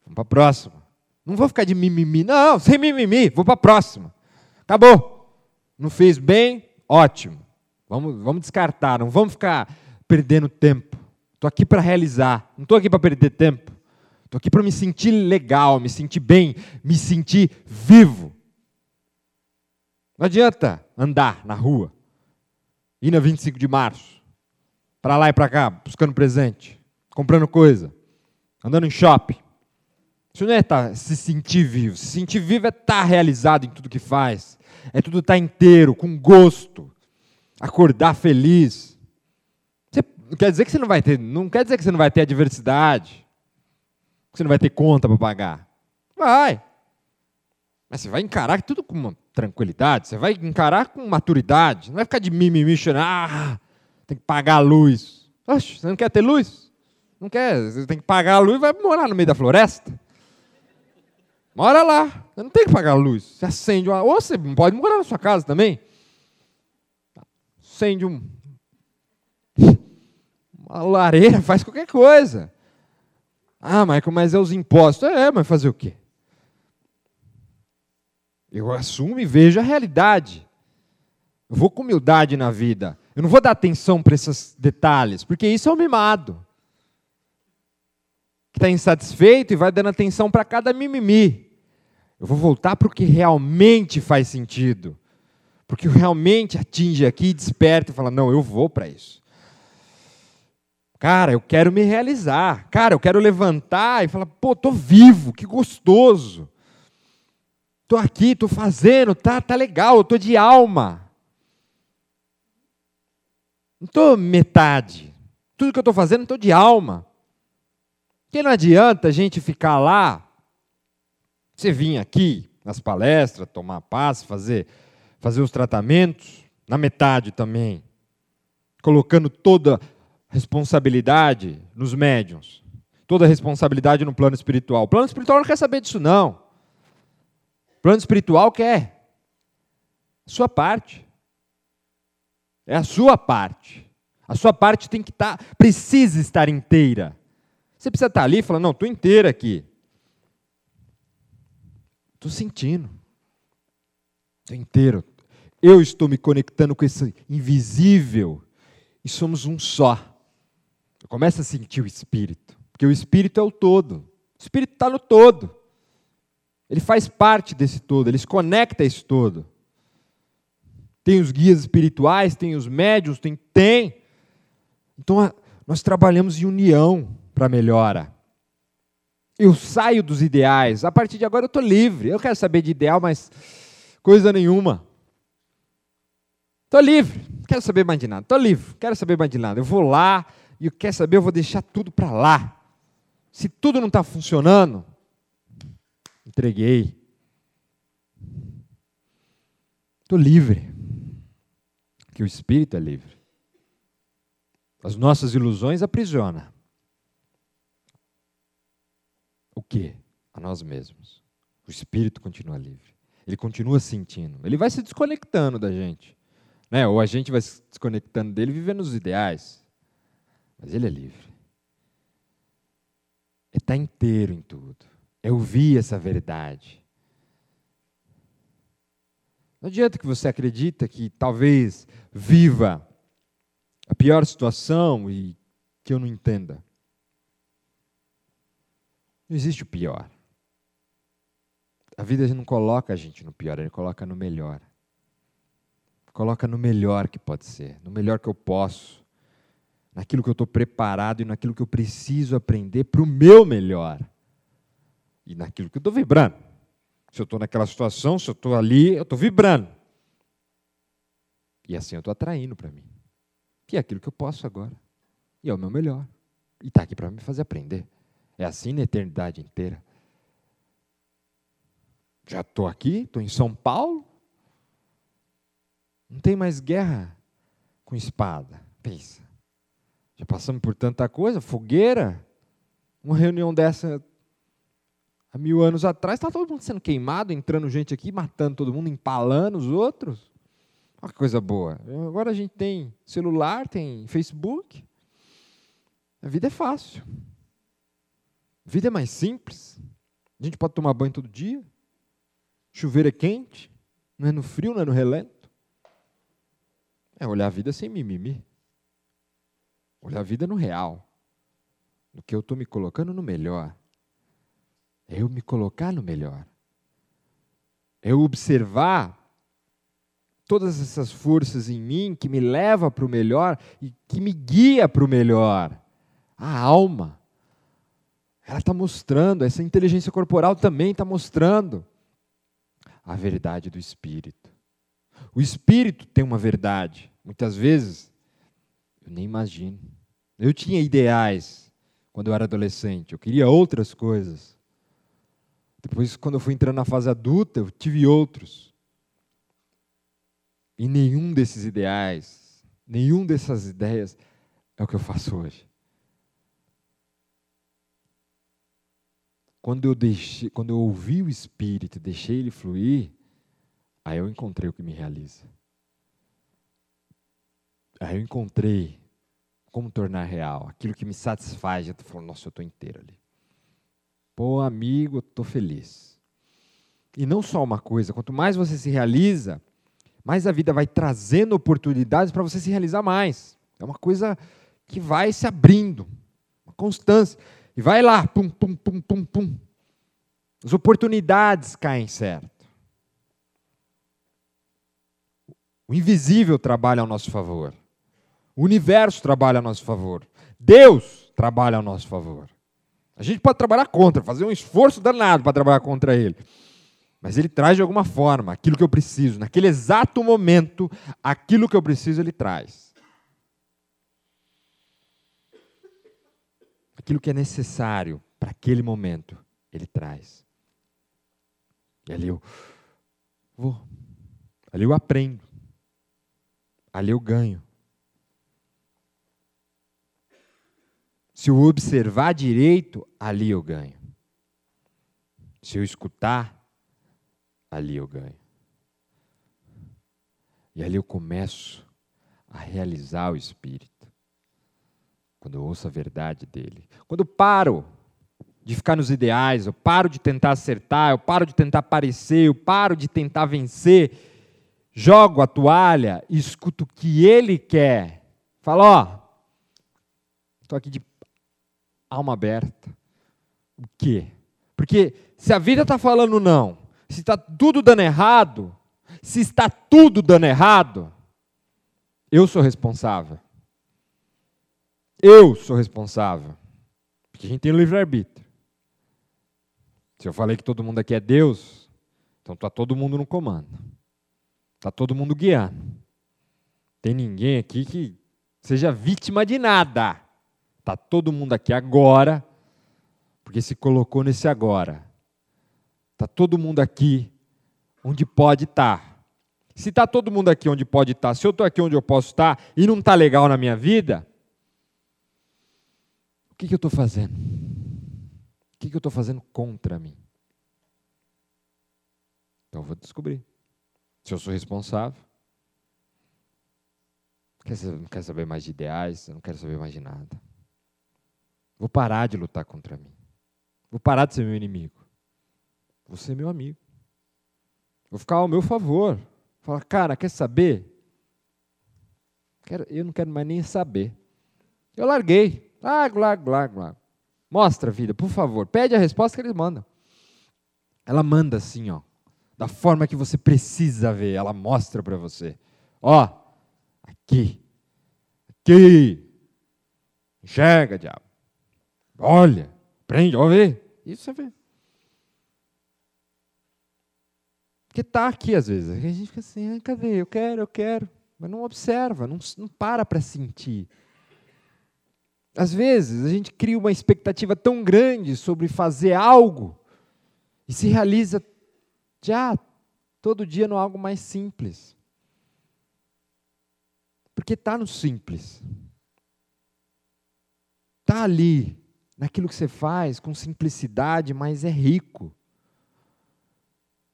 Vamos para a próxima. Não vou ficar de mimimi, não, sem mimimi, vou para a próxima. Acabou. Não fez bem, ótimo. Vamos, vamos descartar, não vamos ficar perdendo tempo. Estou aqui para realizar, não estou aqui para perder tempo. Estou aqui para me sentir legal, me sentir bem, me sentir vivo. Não adianta andar na rua, ir na 25 de março, para lá e para cá, buscando presente comprando coisa, andando em shopping. Isso não é tá, se sentir vivo. Se sentir vivo é estar tá realizado em tudo que faz. É tudo estar tá inteiro, com gosto. Acordar feliz. Você, não quer dizer que você não vai ter, não quer dizer que você não vai ter adversidade. Que você não vai ter conta para pagar. Vai. Mas você vai encarar tudo com uma tranquilidade, você vai encarar com maturidade. Não vai ficar de mimimi chorando, ah, tem que pagar a luz. Oxe, você não quer ter luz? Não quer, você tem que pagar a luz e vai morar no meio da floresta. Mora lá, você não tem que pagar a luz. Você acende uma. Ou você pode morar na sua casa também. Acende um. Uma lareira, faz qualquer coisa. Ah, Michael, mas é os impostos. É, mas fazer o quê? Eu assumo e vejo a realidade. Eu vou com humildade na vida. Eu não vou dar atenção para esses detalhes, porque isso é um mimado que está insatisfeito e vai dando atenção para cada mimimi. Eu vou voltar para o que realmente faz sentido. Porque realmente atinge aqui, desperta e fala: não, eu vou para isso. Cara, eu quero me realizar. Cara, eu quero levantar e falar: pô, tô vivo, que gostoso. Tô aqui, tô fazendo, tá, tá legal, eu tô de alma. Não tô metade. Tudo que eu tô fazendo, tô de alma. Porque não adianta a gente ficar lá, você vir aqui nas palestras, tomar paz, fazer, fazer os tratamentos, na metade também, colocando toda responsabilidade nos médiums, toda responsabilidade no plano espiritual. O plano espiritual não quer saber disso, não. O plano espiritual quer sua parte. É a sua parte. A sua parte tem que estar, tá, precisa estar inteira. Você precisa estar ali e falar: não, estou inteira aqui. Estou sentindo. Estou inteiro. Eu estou me conectando com esse invisível e somos um só. Eu começo a sentir o Espírito, porque o Espírito é o todo. O Espírito está no todo. Ele faz parte desse todo, ele se conecta a esse todo. Tem os guias espirituais, tem os médios, tem. Tem. Então, nós trabalhamos em união para melhora. Eu saio dos ideais. A partir de agora eu estou livre. Eu quero saber de ideal, mas coisa nenhuma. Estou livre, não quero saber mais de nada. Estou livre, quero saber mais de nada. Eu vou lá e eu quero saber, eu vou deixar tudo para lá. Se tudo não está funcionando, entreguei. Estou livre. O espírito é livre. As nossas ilusões aprisiona. O que? A nós mesmos. O espírito continua livre. Ele continua sentindo. Ele vai se desconectando da gente. Né? Ou a gente vai se desconectando dele vivendo os ideais. Mas ele é livre. Ele está inteiro em tudo. Eu vi essa verdade. Não adianta que você acredita que talvez viva a pior situação e que eu não entenda. Não existe o pior. A vida não coloca a gente no pior, ele coloca no melhor. Coloca no melhor que pode ser, no melhor que eu posso, naquilo que eu estou preparado e naquilo que eu preciso aprender para o meu melhor. E naquilo que eu estou vibrando. Se eu estou naquela situação, se eu estou ali, eu estou vibrando. E assim eu estou atraindo para mim. Que é aquilo que eu posso agora. E é o meu melhor. E está aqui para me fazer aprender. É assim na eternidade inteira. Já estou aqui, estou em São Paulo. Não tem mais guerra com espada. Pensa. Já passamos por tanta coisa, fogueira. Uma reunião dessa há mil anos atrás, está todo mundo sendo queimado, entrando gente aqui, matando todo mundo, empalando os outros. Olha que coisa boa. Agora a gente tem celular, tem Facebook. A vida é fácil. A vida é mais simples. A gente pode tomar banho todo dia. Chuveiro é quente. Não é no frio, não é no relento. É olhar a vida sem mimimi. Olhar a vida no real. No que eu estou me colocando no melhor. É eu me colocar no melhor. É eu observar todas essas forças em mim que me leva para o melhor e que me guia para o melhor. A alma ela está mostrando, essa inteligência corporal também está mostrando a verdade do espírito. O espírito tem uma verdade. Muitas vezes, eu nem imagino. Eu tinha ideais quando eu era adolescente, eu queria outras coisas. Depois, quando eu fui entrando na fase adulta, eu tive outros. E nenhum desses ideais, nenhum dessas ideias é o que eu faço hoje. Quando eu, deixei, quando eu ouvi o Espírito deixei ele fluir, aí eu encontrei o que me realiza. Aí eu encontrei como tornar real aquilo que me satisfaz. Já estou falando, nossa, eu estou inteiro ali. Pô, amigo, estou feliz. E não só uma coisa, quanto mais você se realiza, mais a vida vai trazendo oportunidades para você se realizar mais. É uma coisa que vai se abrindo, uma constância. E vai lá, pum, pum, pum, pum, pum. As oportunidades caem certo. O invisível trabalha ao nosso favor. O universo trabalha ao nosso favor. Deus trabalha ao nosso favor. A gente pode trabalhar contra, fazer um esforço danado para trabalhar contra ele. Mas ele traz de alguma forma aquilo que eu preciso. Naquele exato momento, aquilo que eu preciso, ele traz. aquilo que é necessário para aquele momento, Ele traz. E ali eu vou, ali eu aprendo, ali eu ganho. Se eu observar direito, ali eu ganho. Se eu escutar, ali eu ganho. E ali eu começo a realizar o Espírito quando eu ouço a verdade dele. Quando eu paro de ficar nos ideais, eu paro de tentar acertar, eu paro de tentar parecer, eu paro de tentar vencer, jogo a toalha escuto o que ele quer. Falo, ó, estou aqui de alma aberta. O quê? Porque se a vida está falando não, se está tudo dando errado, se está tudo dando errado, eu sou responsável. Eu sou responsável. Porque a gente tem livre-arbítrio. Se eu falei que todo mundo aqui é Deus, então está todo mundo no comando. Está todo mundo guiando. Tem ninguém aqui que seja vítima de nada. Tá todo mundo aqui agora, porque se colocou nesse agora. Tá todo mundo aqui onde pode estar. Tá. Se está todo mundo aqui onde pode estar, tá, se eu estou aqui onde eu posso estar tá, e não está legal na minha vida, o que, que eu estou fazendo? O que, que eu estou fazendo contra mim? Então eu vou descobrir. Se eu sou responsável. Não quero saber mais de ideais, não quero saber mais de nada. Vou parar de lutar contra mim. Vou parar de ser meu inimigo. Vou ser meu amigo. Vou ficar ao meu favor. Falar, cara, quer saber? eu não quero mais nem saber. Eu larguei. Largo, largo, largo, largo. Mostra a vida, por favor. Pede a resposta que eles mandam. Ela manda assim, ó da forma que você precisa ver, ela mostra para você. Ó, aqui, aqui, enxerga, diabo. Olha, prende, ó, vê. Isso você vê. Porque está aqui às vezes. A gente fica assim, ah, cadê? Eu quero, eu quero. Mas não observa, não, não para para sentir. Às vezes a gente cria uma expectativa tão grande sobre fazer algo e se realiza já todo dia no algo mais simples. Porque está no simples. Está ali, naquilo que você faz, com simplicidade, mas é rico.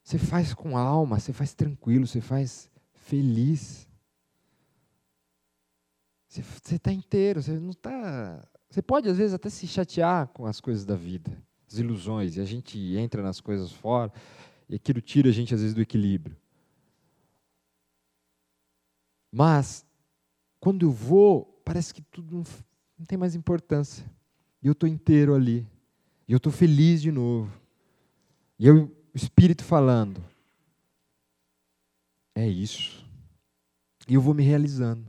Você faz com alma, você faz tranquilo, você faz feliz. Você está inteiro, você não está. Você pode, às vezes, até se chatear com as coisas da vida, as ilusões, e a gente entra nas coisas fora. E aquilo tira a gente, às vezes, do equilíbrio. Mas, quando eu vou, parece que tudo não, não tem mais importância. E eu estou inteiro ali. E eu estou feliz de novo. E eu, o Espírito falando. É isso. E eu vou me realizando.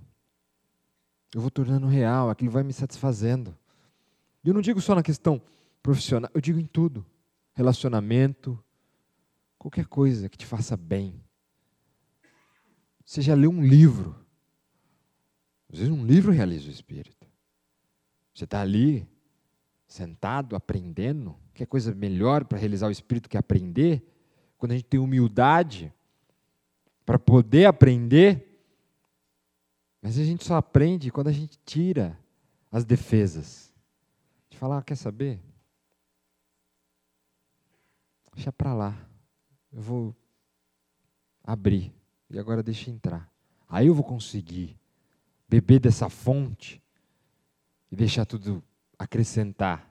Eu vou tornando real, aquilo vai me satisfazendo. E eu não digo só na questão profissional, eu digo em tudo. Relacionamento, Qualquer coisa que te faça bem. Você já leu um livro. Às vezes um livro realiza o espírito. Você está ali, sentado, aprendendo. Quer coisa melhor para realizar o espírito que aprender? Quando a gente tem humildade para poder aprender. Mas a gente só aprende quando a gente tira as defesas. De falar, ah, quer saber? Deixa para lá eu vou abrir e agora deixa entrar. Aí eu vou conseguir beber dessa fonte e deixar tudo acrescentar.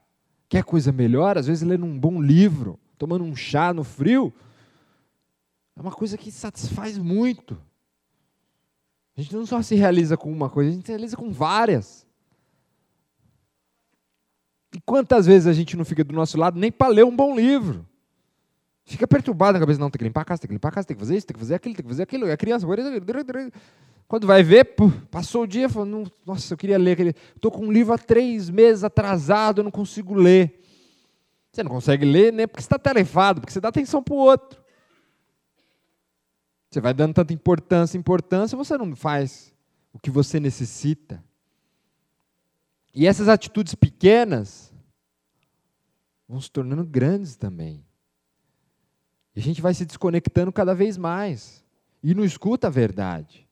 Quer coisa melhor? Às vezes lendo um bom livro, tomando um chá no frio, é uma coisa que satisfaz muito. A gente não só se realiza com uma coisa, a gente se realiza com várias. E quantas vezes a gente não fica do nosso lado nem para ler um bom livro? Fica perturbado na cabeça, não, tem que limpar a casa, tem que limpar a casa, tem que fazer isso, tem que fazer aquilo, tem que fazer aquilo. É criança. Quando vai ver, passou o dia, falou, nossa, eu queria ler aquele. Estou com um livro há três meses atrasado, eu não consigo ler. Você não consegue ler, nem porque você está tarefado, porque você dá atenção para o outro. Você vai dando tanta importância, importância, você não faz o que você necessita. E essas atitudes pequenas vão se tornando grandes também. E a gente vai se desconectando cada vez mais. E não escuta a verdade.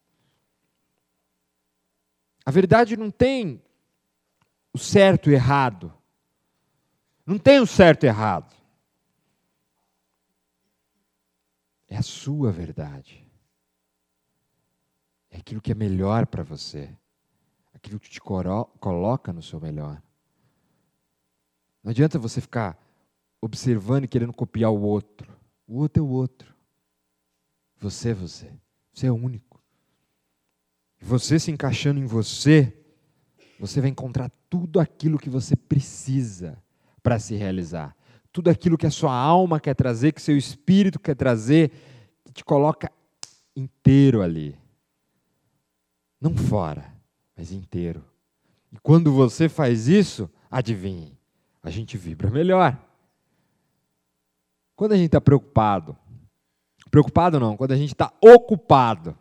A verdade não tem o certo e o errado. Não tem o certo e errado. É a sua verdade. É aquilo que é melhor para você. Aquilo que te coloca no seu melhor. Não adianta você ficar observando e querendo copiar o outro. O outro é o outro. Você é você. Você é único. E você se encaixando em você, você vai encontrar tudo aquilo que você precisa para se realizar. Tudo aquilo que a sua alma quer trazer, que seu espírito quer trazer, que te coloca inteiro ali. Não fora, mas inteiro. E quando você faz isso, adivinhe, a gente vibra melhor. Quando a gente está preocupado, preocupado não, quando a gente está ocupado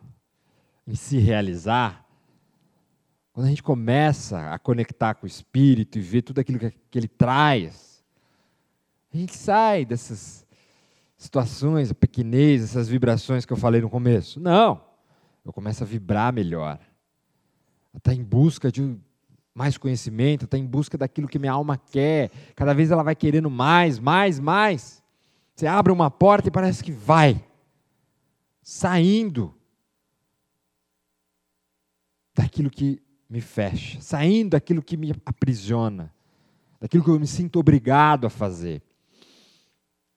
em se realizar, quando a gente começa a conectar com o Espírito e ver tudo aquilo que, que ele traz, a gente sai dessas situações, a pequenez, essas vibrações que eu falei no começo. Não, eu começo a vibrar melhor. Está em busca de mais conhecimento, está em busca daquilo que minha alma quer. Cada vez ela vai querendo mais, mais, mais. Você abre uma porta e parece que vai saindo daquilo que me fecha, saindo daquilo que me aprisiona, daquilo que eu me sinto obrigado a fazer.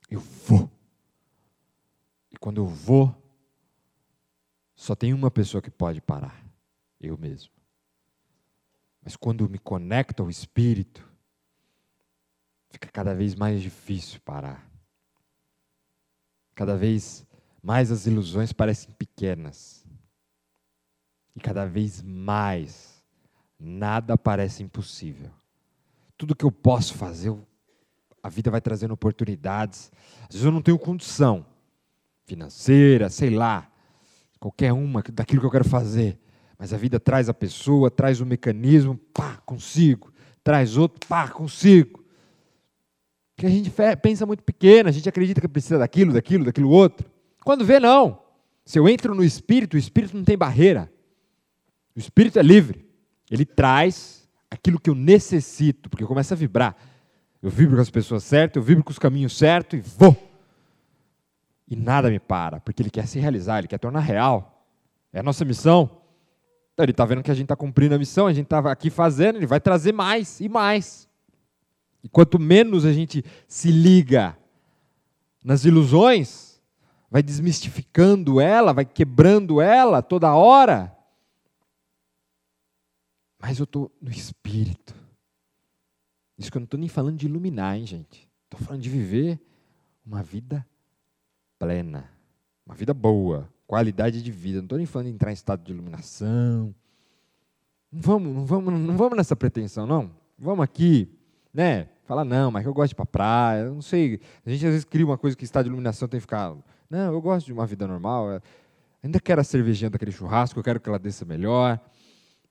Eu vou. E quando eu vou, só tem uma pessoa que pode parar: eu mesmo. Mas quando me conecto ao Espírito, fica cada vez mais difícil parar. Cada vez mais as ilusões parecem pequenas. E cada vez mais nada parece impossível. Tudo que eu posso fazer, a vida vai trazendo oportunidades. Às vezes eu não tenho condição financeira, sei lá, qualquer uma daquilo que eu quero fazer. Mas a vida traz a pessoa, traz o mecanismo, pá, consigo. Traz outro, pá, consigo. Porque a gente pensa muito pequeno, a gente acredita que precisa daquilo, daquilo, daquilo outro. Quando vê, não. Se eu entro no Espírito, o Espírito não tem barreira. O Espírito é livre. Ele traz aquilo que eu necessito, porque começa a vibrar. Eu vibro com as pessoas certas, eu vibro com os caminhos certos e vou. E nada me para, porque ele quer se realizar, ele quer tornar real. É a nossa missão. Então, ele está vendo que a gente está cumprindo a missão, a gente estava aqui fazendo, ele vai trazer mais e mais. E quanto menos a gente se liga nas ilusões, vai desmistificando ela, vai quebrando ela toda hora, mas eu estou no espírito. Isso que eu não estou nem falando de iluminar, hein, gente? Estou falando de viver uma vida plena, uma vida boa, qualidade de vida. Não estou nem falando de entrar em estado de iluminação. Não vamos, não vamos, não vamos nessa pretensão, não. Vamos aqui, né? Falar, não, mas eu gosto de ir para praia. Eu não sei. A gente às vezes cria uma coisa que estado de iluminação tem que ficar. Não, eu gosto de uma vida normal. Ainda quero a cervejinha daquele churrasco, eu quero que ela desça melhor.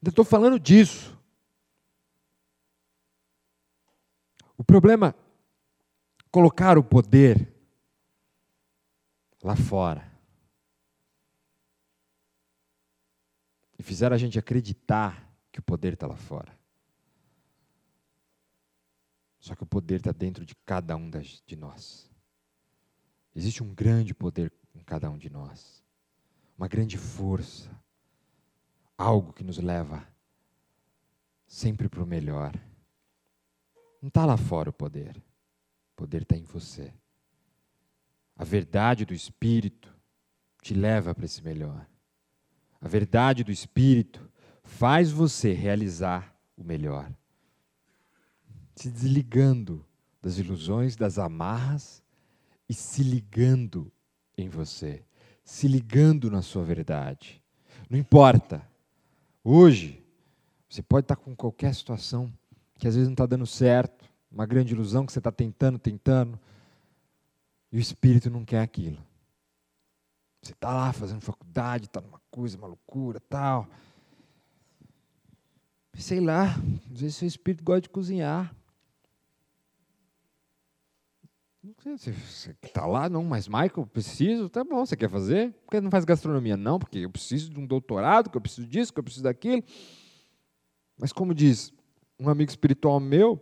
Ainda estou falando disso. O problema colocar o poder lá fora. E fizeram a gente acreditar que o poder está lá fora. Só que o poder está dentro de cada um de nós. Existe um grande poder em cada um de nós. Uma grande força algo que nos leva sempre para o melhor. Não está lá fora o poder. O poder está em você. A verdade do Espírito te leva para esse melhor. A verdade do Espírito faz você realizar o melhor. Se desligando das ilusões, das amarras e se ligando em você, se ligando na sua verdade. Não importa Hoje, você pode estar com qualquer situação que às vezes não está dando certo, uma grande ilusão que você está tentando, tentando, e o espírito não quer aquilo. Você está lá fazendo faculdade, está numa coisa, uma loucura, tal. Sei lá, às vezes seu espírito gosta de cozinhar. Você está lá, não, mas Michael, preciso, tá bom, você quer fazer? Por que não faz gastronomia? Não, porque eu preciso de um doutorado, que eu preciso disso, que eu preciso daquilo. Mas como diz um amigo espiritual meu,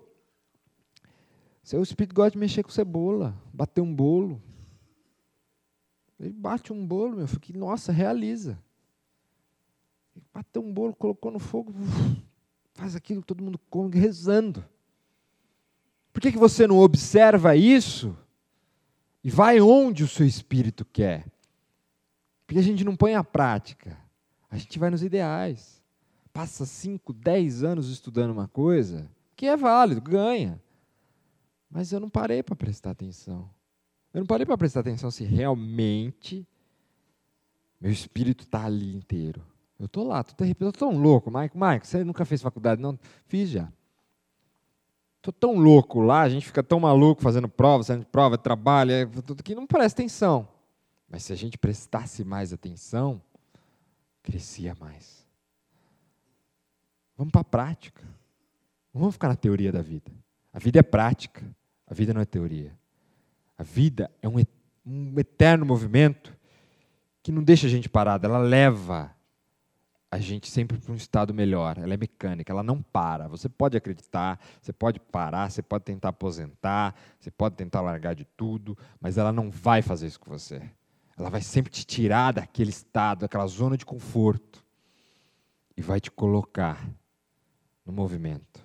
seu espírito gosta de mexer com cebola, bater um bolo. Ele bate um bolo, meu filho, que nossa, realiza. Ele bateu um bolo, colocou no fogo, faz aquilo que todo mundo come, rezando. Por que, que você não observa isso e vai onde o seu espírito quer? Porque a gente não põe a prática, a gente vai nos ideais. Passa 5, 10 anos estudando uma coisa, que é válido, ganha. Mas eu não parei para prestar atenção. Eu não parei para prestar atenção se realmente meu espírito está ali inteiro. Eu estou lá, estou tão louco. Mike, Mike, você nunca fez faculdade? Não, fiz já. Estou tão louco lá, a gente fica tão maluco fazendo prova, fazendo prova, trabalho, é, tudo que não presta atenção. Mas se a gente prestasse mais atenção, crescia mais. Vamos para a prática. Não vamos ficar na teoria da vida. A vida é prática, a vida não é teoria. A vida é um, um eterno movimento que não deixa a gente parado, ela leva a gente sempre para um estado melhor. Ela é mecânica, ela não para. Você pode acreditar, você pode parar, você pode tentar aposentar, você pode tentar largar de tudo, mas ela não vai fazer isso com você. Ela vai sempre te tirar daquele estado, daquela zona de conforto e vai te colocar no movimento.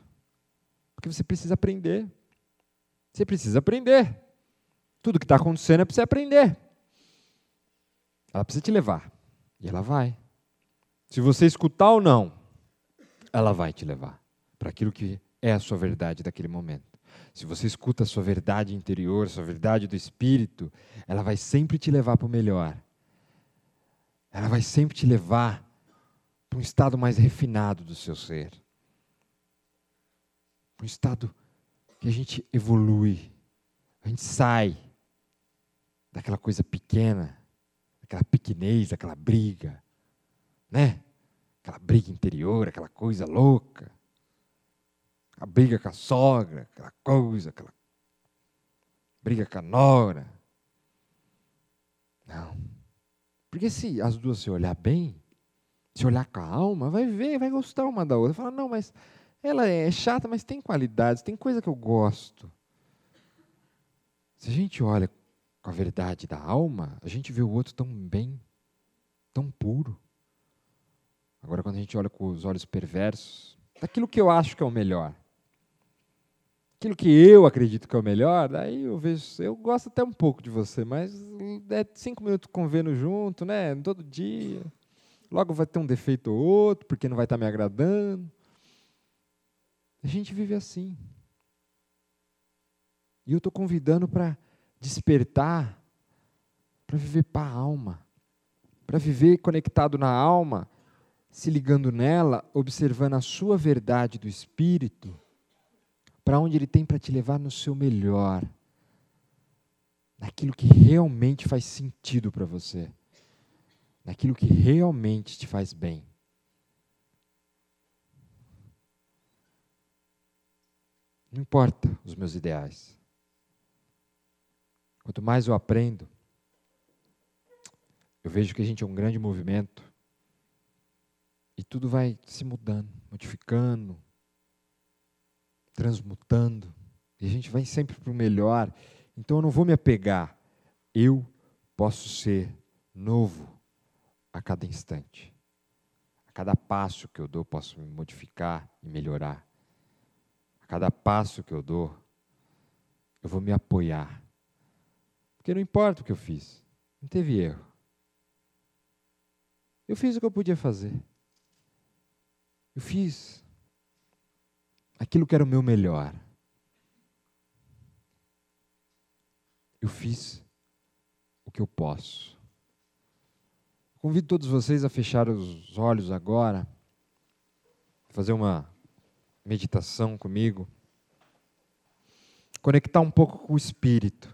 Porque você precisa aprender. Você precisa aprender. Tudo que está acontecendo é para você aprender. Ela precisa te levar. E ela vai. Se você escutar ou não, ela vai te levar para aquilo que é a sua verdade daquele momento. Se você escuta a sua verdade interior, a sua verdade do espírito, ela vai sempre te levar para o melhor. Ela vai sempre te levar para um estado mais refinado do seu ser. Um estado que a gente evolui. A gente sai daquela coisa pequena, daquela pequenez, daquela briga, né? Aquela briga interior, aquela coisa louca. A briga com a sogra, aquela coisa, aquela briga com a nora. Não. Porque se as duas se olhar bem, se olhar com a alma, vai ver, vai gostar uma da outra. Fala, não, mas ela é chata, mas tem qualidades, tem coisa que eu gosto. Se a gente olha com a verdade da alma, a gente vê o outro tão bem, tão puro. Agora, quando a gente olha com os olhos perversos, daquilo que eu acho que é o melhor, aquilo que eu acredito que é o melhor, daí eu vejo, eu gosto até um pouco de você, mas é cinco minutos convendo junto, né? Todo dia. Logo vai ter um defeito ou outro, porque não vai estar me agradando. A gente vive assim. E eu estou convidando para despertar, para viver para a alma, para viver conectado na alma se ligando nela, observando a sua verdade do espírito, para onde ele tem para te levar no seu melhor, naquilo que realmente faz sentido para você, naquilo que realmente te faz bem. Não importa os meus ideais. Quanto mais eu aprendo, eu vejo que a gente é um grande movimento e tudo vai se mudando, modificando, transmutando. E a gente vai sempre para o melhor. Então eu não vou me apegar. Eu posso ser novo a cada instante. A cada passo que eu dou, posso me modificar e melhorar. A cada passo que eu dou, eu vou me apoiar. Porque não importa o que eu fiz, não teve erro. Eu fiz o que eu podia fazer. Eu fiz aquilo que era o meu melhor. Eu fiz o que eu posso. Convido todos vocês a fechar os olhos agora, fazer uma meditação comigo, conectar um pouco com o Espírito,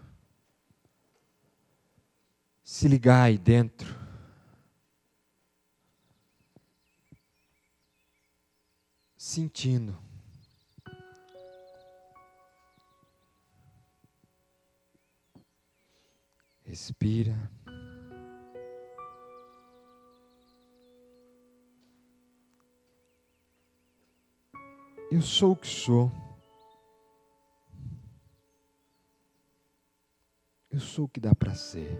se ligar aí dentro sentindo. Respira. Eu sou o que sou. Eu sou o que dá para ser.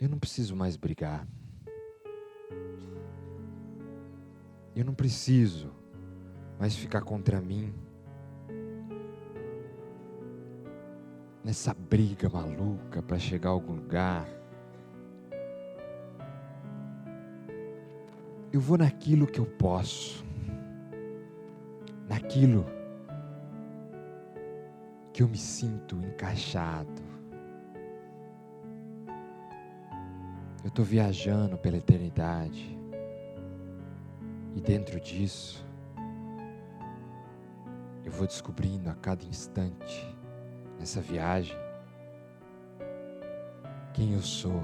Eu não preciso mais brigar. Eu não preciso mais ficar contra mim. Nessa briga maluca para chegar a algum lugar. Eu vou naquilo que eu posso. Naquilo que eu me sinto encaixado. Eu estou viajando pela eternidade. E dentro disso, eu vou descobrindo a cada instante, nessa viagem, quem eu sou,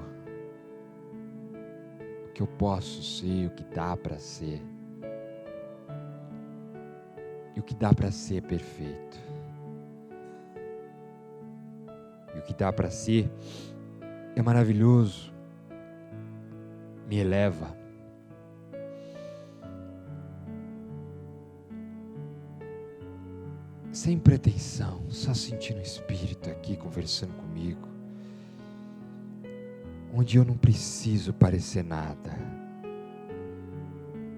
o que eu posso ser, o que dá para ser. E o que dá para ser perfeito. E o que dá para ser é maravilhoso, me eleva. Sem pretensão, só sentindo o Espírito aqui conversando comigo, onde eu não preciso parecer nada,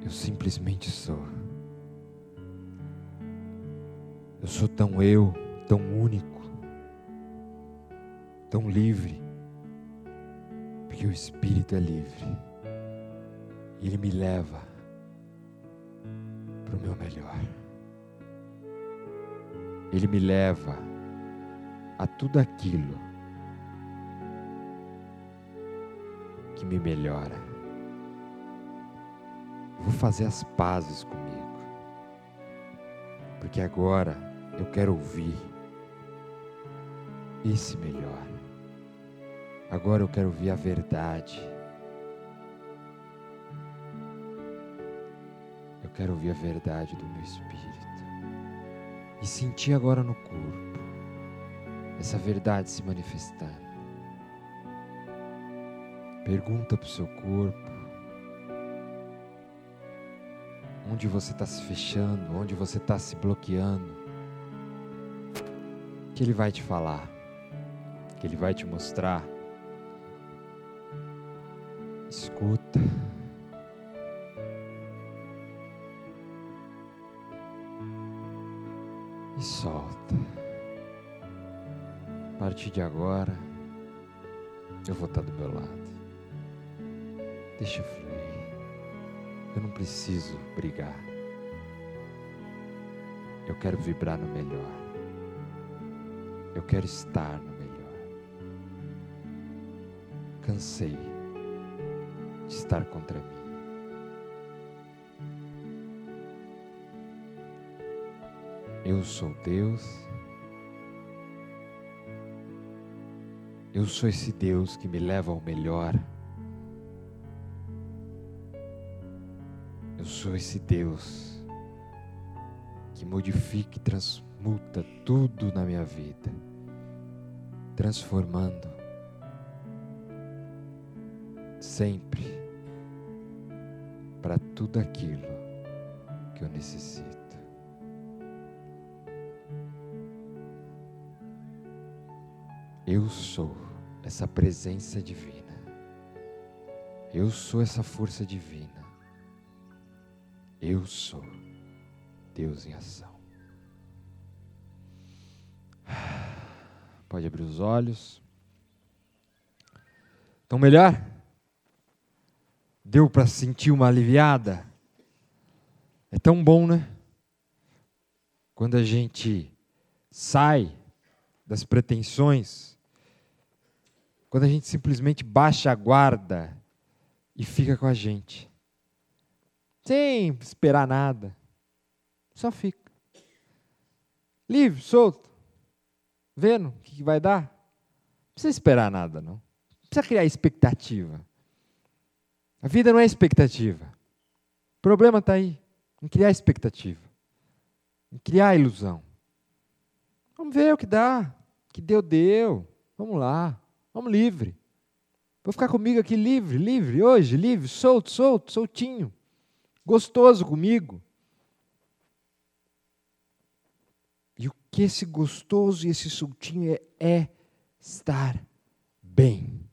eu simplesmente sou. Eu sou tão eu, tão único, tão livre, porque o Espírito é livre e ele me leva para o meu melhor. Ele me leva a tudo aquilo que me melhora. Vou fazer as pazes comigo, porque agora eu quero ouvir esse melhor. Agora eu quero ouvir a verdade. Eu quero ouvir a verdade do meu espírito. E sentir agora no corpo essa verdade se manifestando. Pergunta para o seu corpo onde você está se fechando, onde você está se bloqueando, que Ele vai te falar, que Ele vai te mostrar. Escuta. Deixa fluir. Eu não preciso brigar. Eu quero vibrar no melhor. Eu quero estar no melhor. Cansei de estar contra mim. Eu sou Deus. Eu sou esse Deus que me leva ao melhor. Sou esse Deus que modifica e transmuta tudo na minha vida, transformando sempre para tudo aquilo que eu necessito. Eu sou essa presença divina. Eu sou essa força divina. Eu sou Deus em ação. Pode abrir os olhos. Estão melhor? Deu para sentir uma aliviada? É tão bom, né? Quando a gente sai das pretensões, quando a gente simplesmente baixa a guarda e fica com a gente, sem esperar nada, só fica. Livre, solto, vendo o que vai dar. Não precisa esperar nada, não. Não precisa criar expectativa. A vida não é expectativa. O problema está aí, em criar expectativa, em criar ilusão. Vamos ver o que dá. Que deu, deu. Vamos lá. Vamos livre. Vou ficar comigo aqui livre, livre, hoje, livre, solto, solto, soltinho. Gostoso comigo. E o que esse gostoso e esse soltinho é, é estar bem.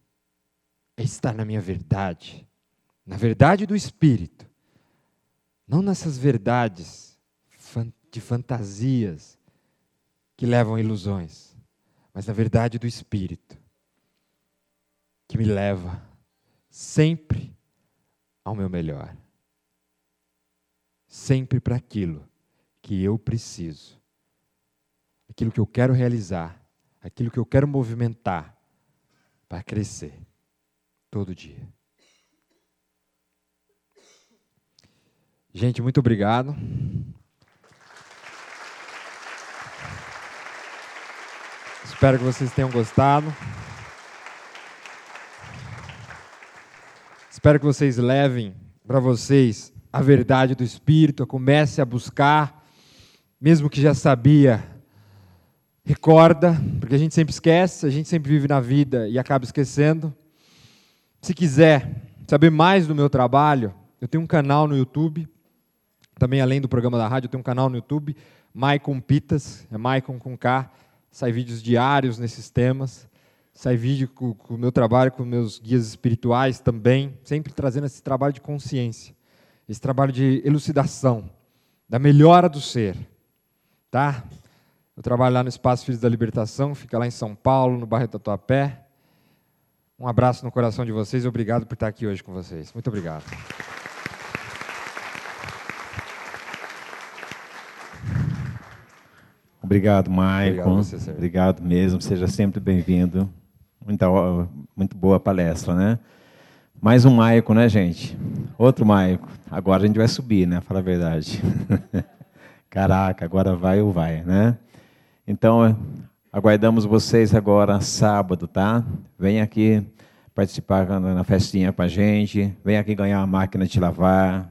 É estar na minha verdade. Na verdade do Espírito. Não nessas verdades de fantasias que levam a ilusões, mas na verdade do Espírito, que me leva sempre ao meu melhor, sempre para aquilo que eu preciso, aquilo que eu quero realizar, aquilo que eu quero movimentar para crescer todo dia. Gente, muito obrigado. Espero que vocês tenham gostado. Espero que vocês levem para vocês a verdade do Espírito, comece a buscar, mesmo que já sabia, recorda, porque a gente sempre esquece, a gente sempre vive na vida e acaba esquecendo. Se quiser saber mais do meu trabalho, eu tenho um canal no YouTube, também além do programa da rádio, eu tenho um canal no YouTube, Maicon Pitas, é Maicon com K, sai vídeos diários nesses temas, sai vídeo com, o meu trabalho, com meus guias espirituais também, sempre trazendo esse trabalho de consciência, esse trabalho de elucidação, da melhora do ser, tá? Eu trabalho lá no Espaço Filhos da Libertação, fica lá em São Paulo, no bairro Tatuapé. Um abraço no coração de vocês e obrigado por estar aqui hoje com vocês. Muito obrigado. Obrigado, Maicon. Obrigado, Obrigado mesmo. Seja sempre bem-vindo. Muita, muito boa palestra, né? Mais um Maicon, né, gente? Outro Maicon. Agora a gente vai subir, né? Fala a verdade. Caraca, agora vai ou vai, né? Então, aguardamos vocês agora sábado, tá? Vem aqui participar na festinha com a gente. Vem aqui ganhar a máquina de lavar,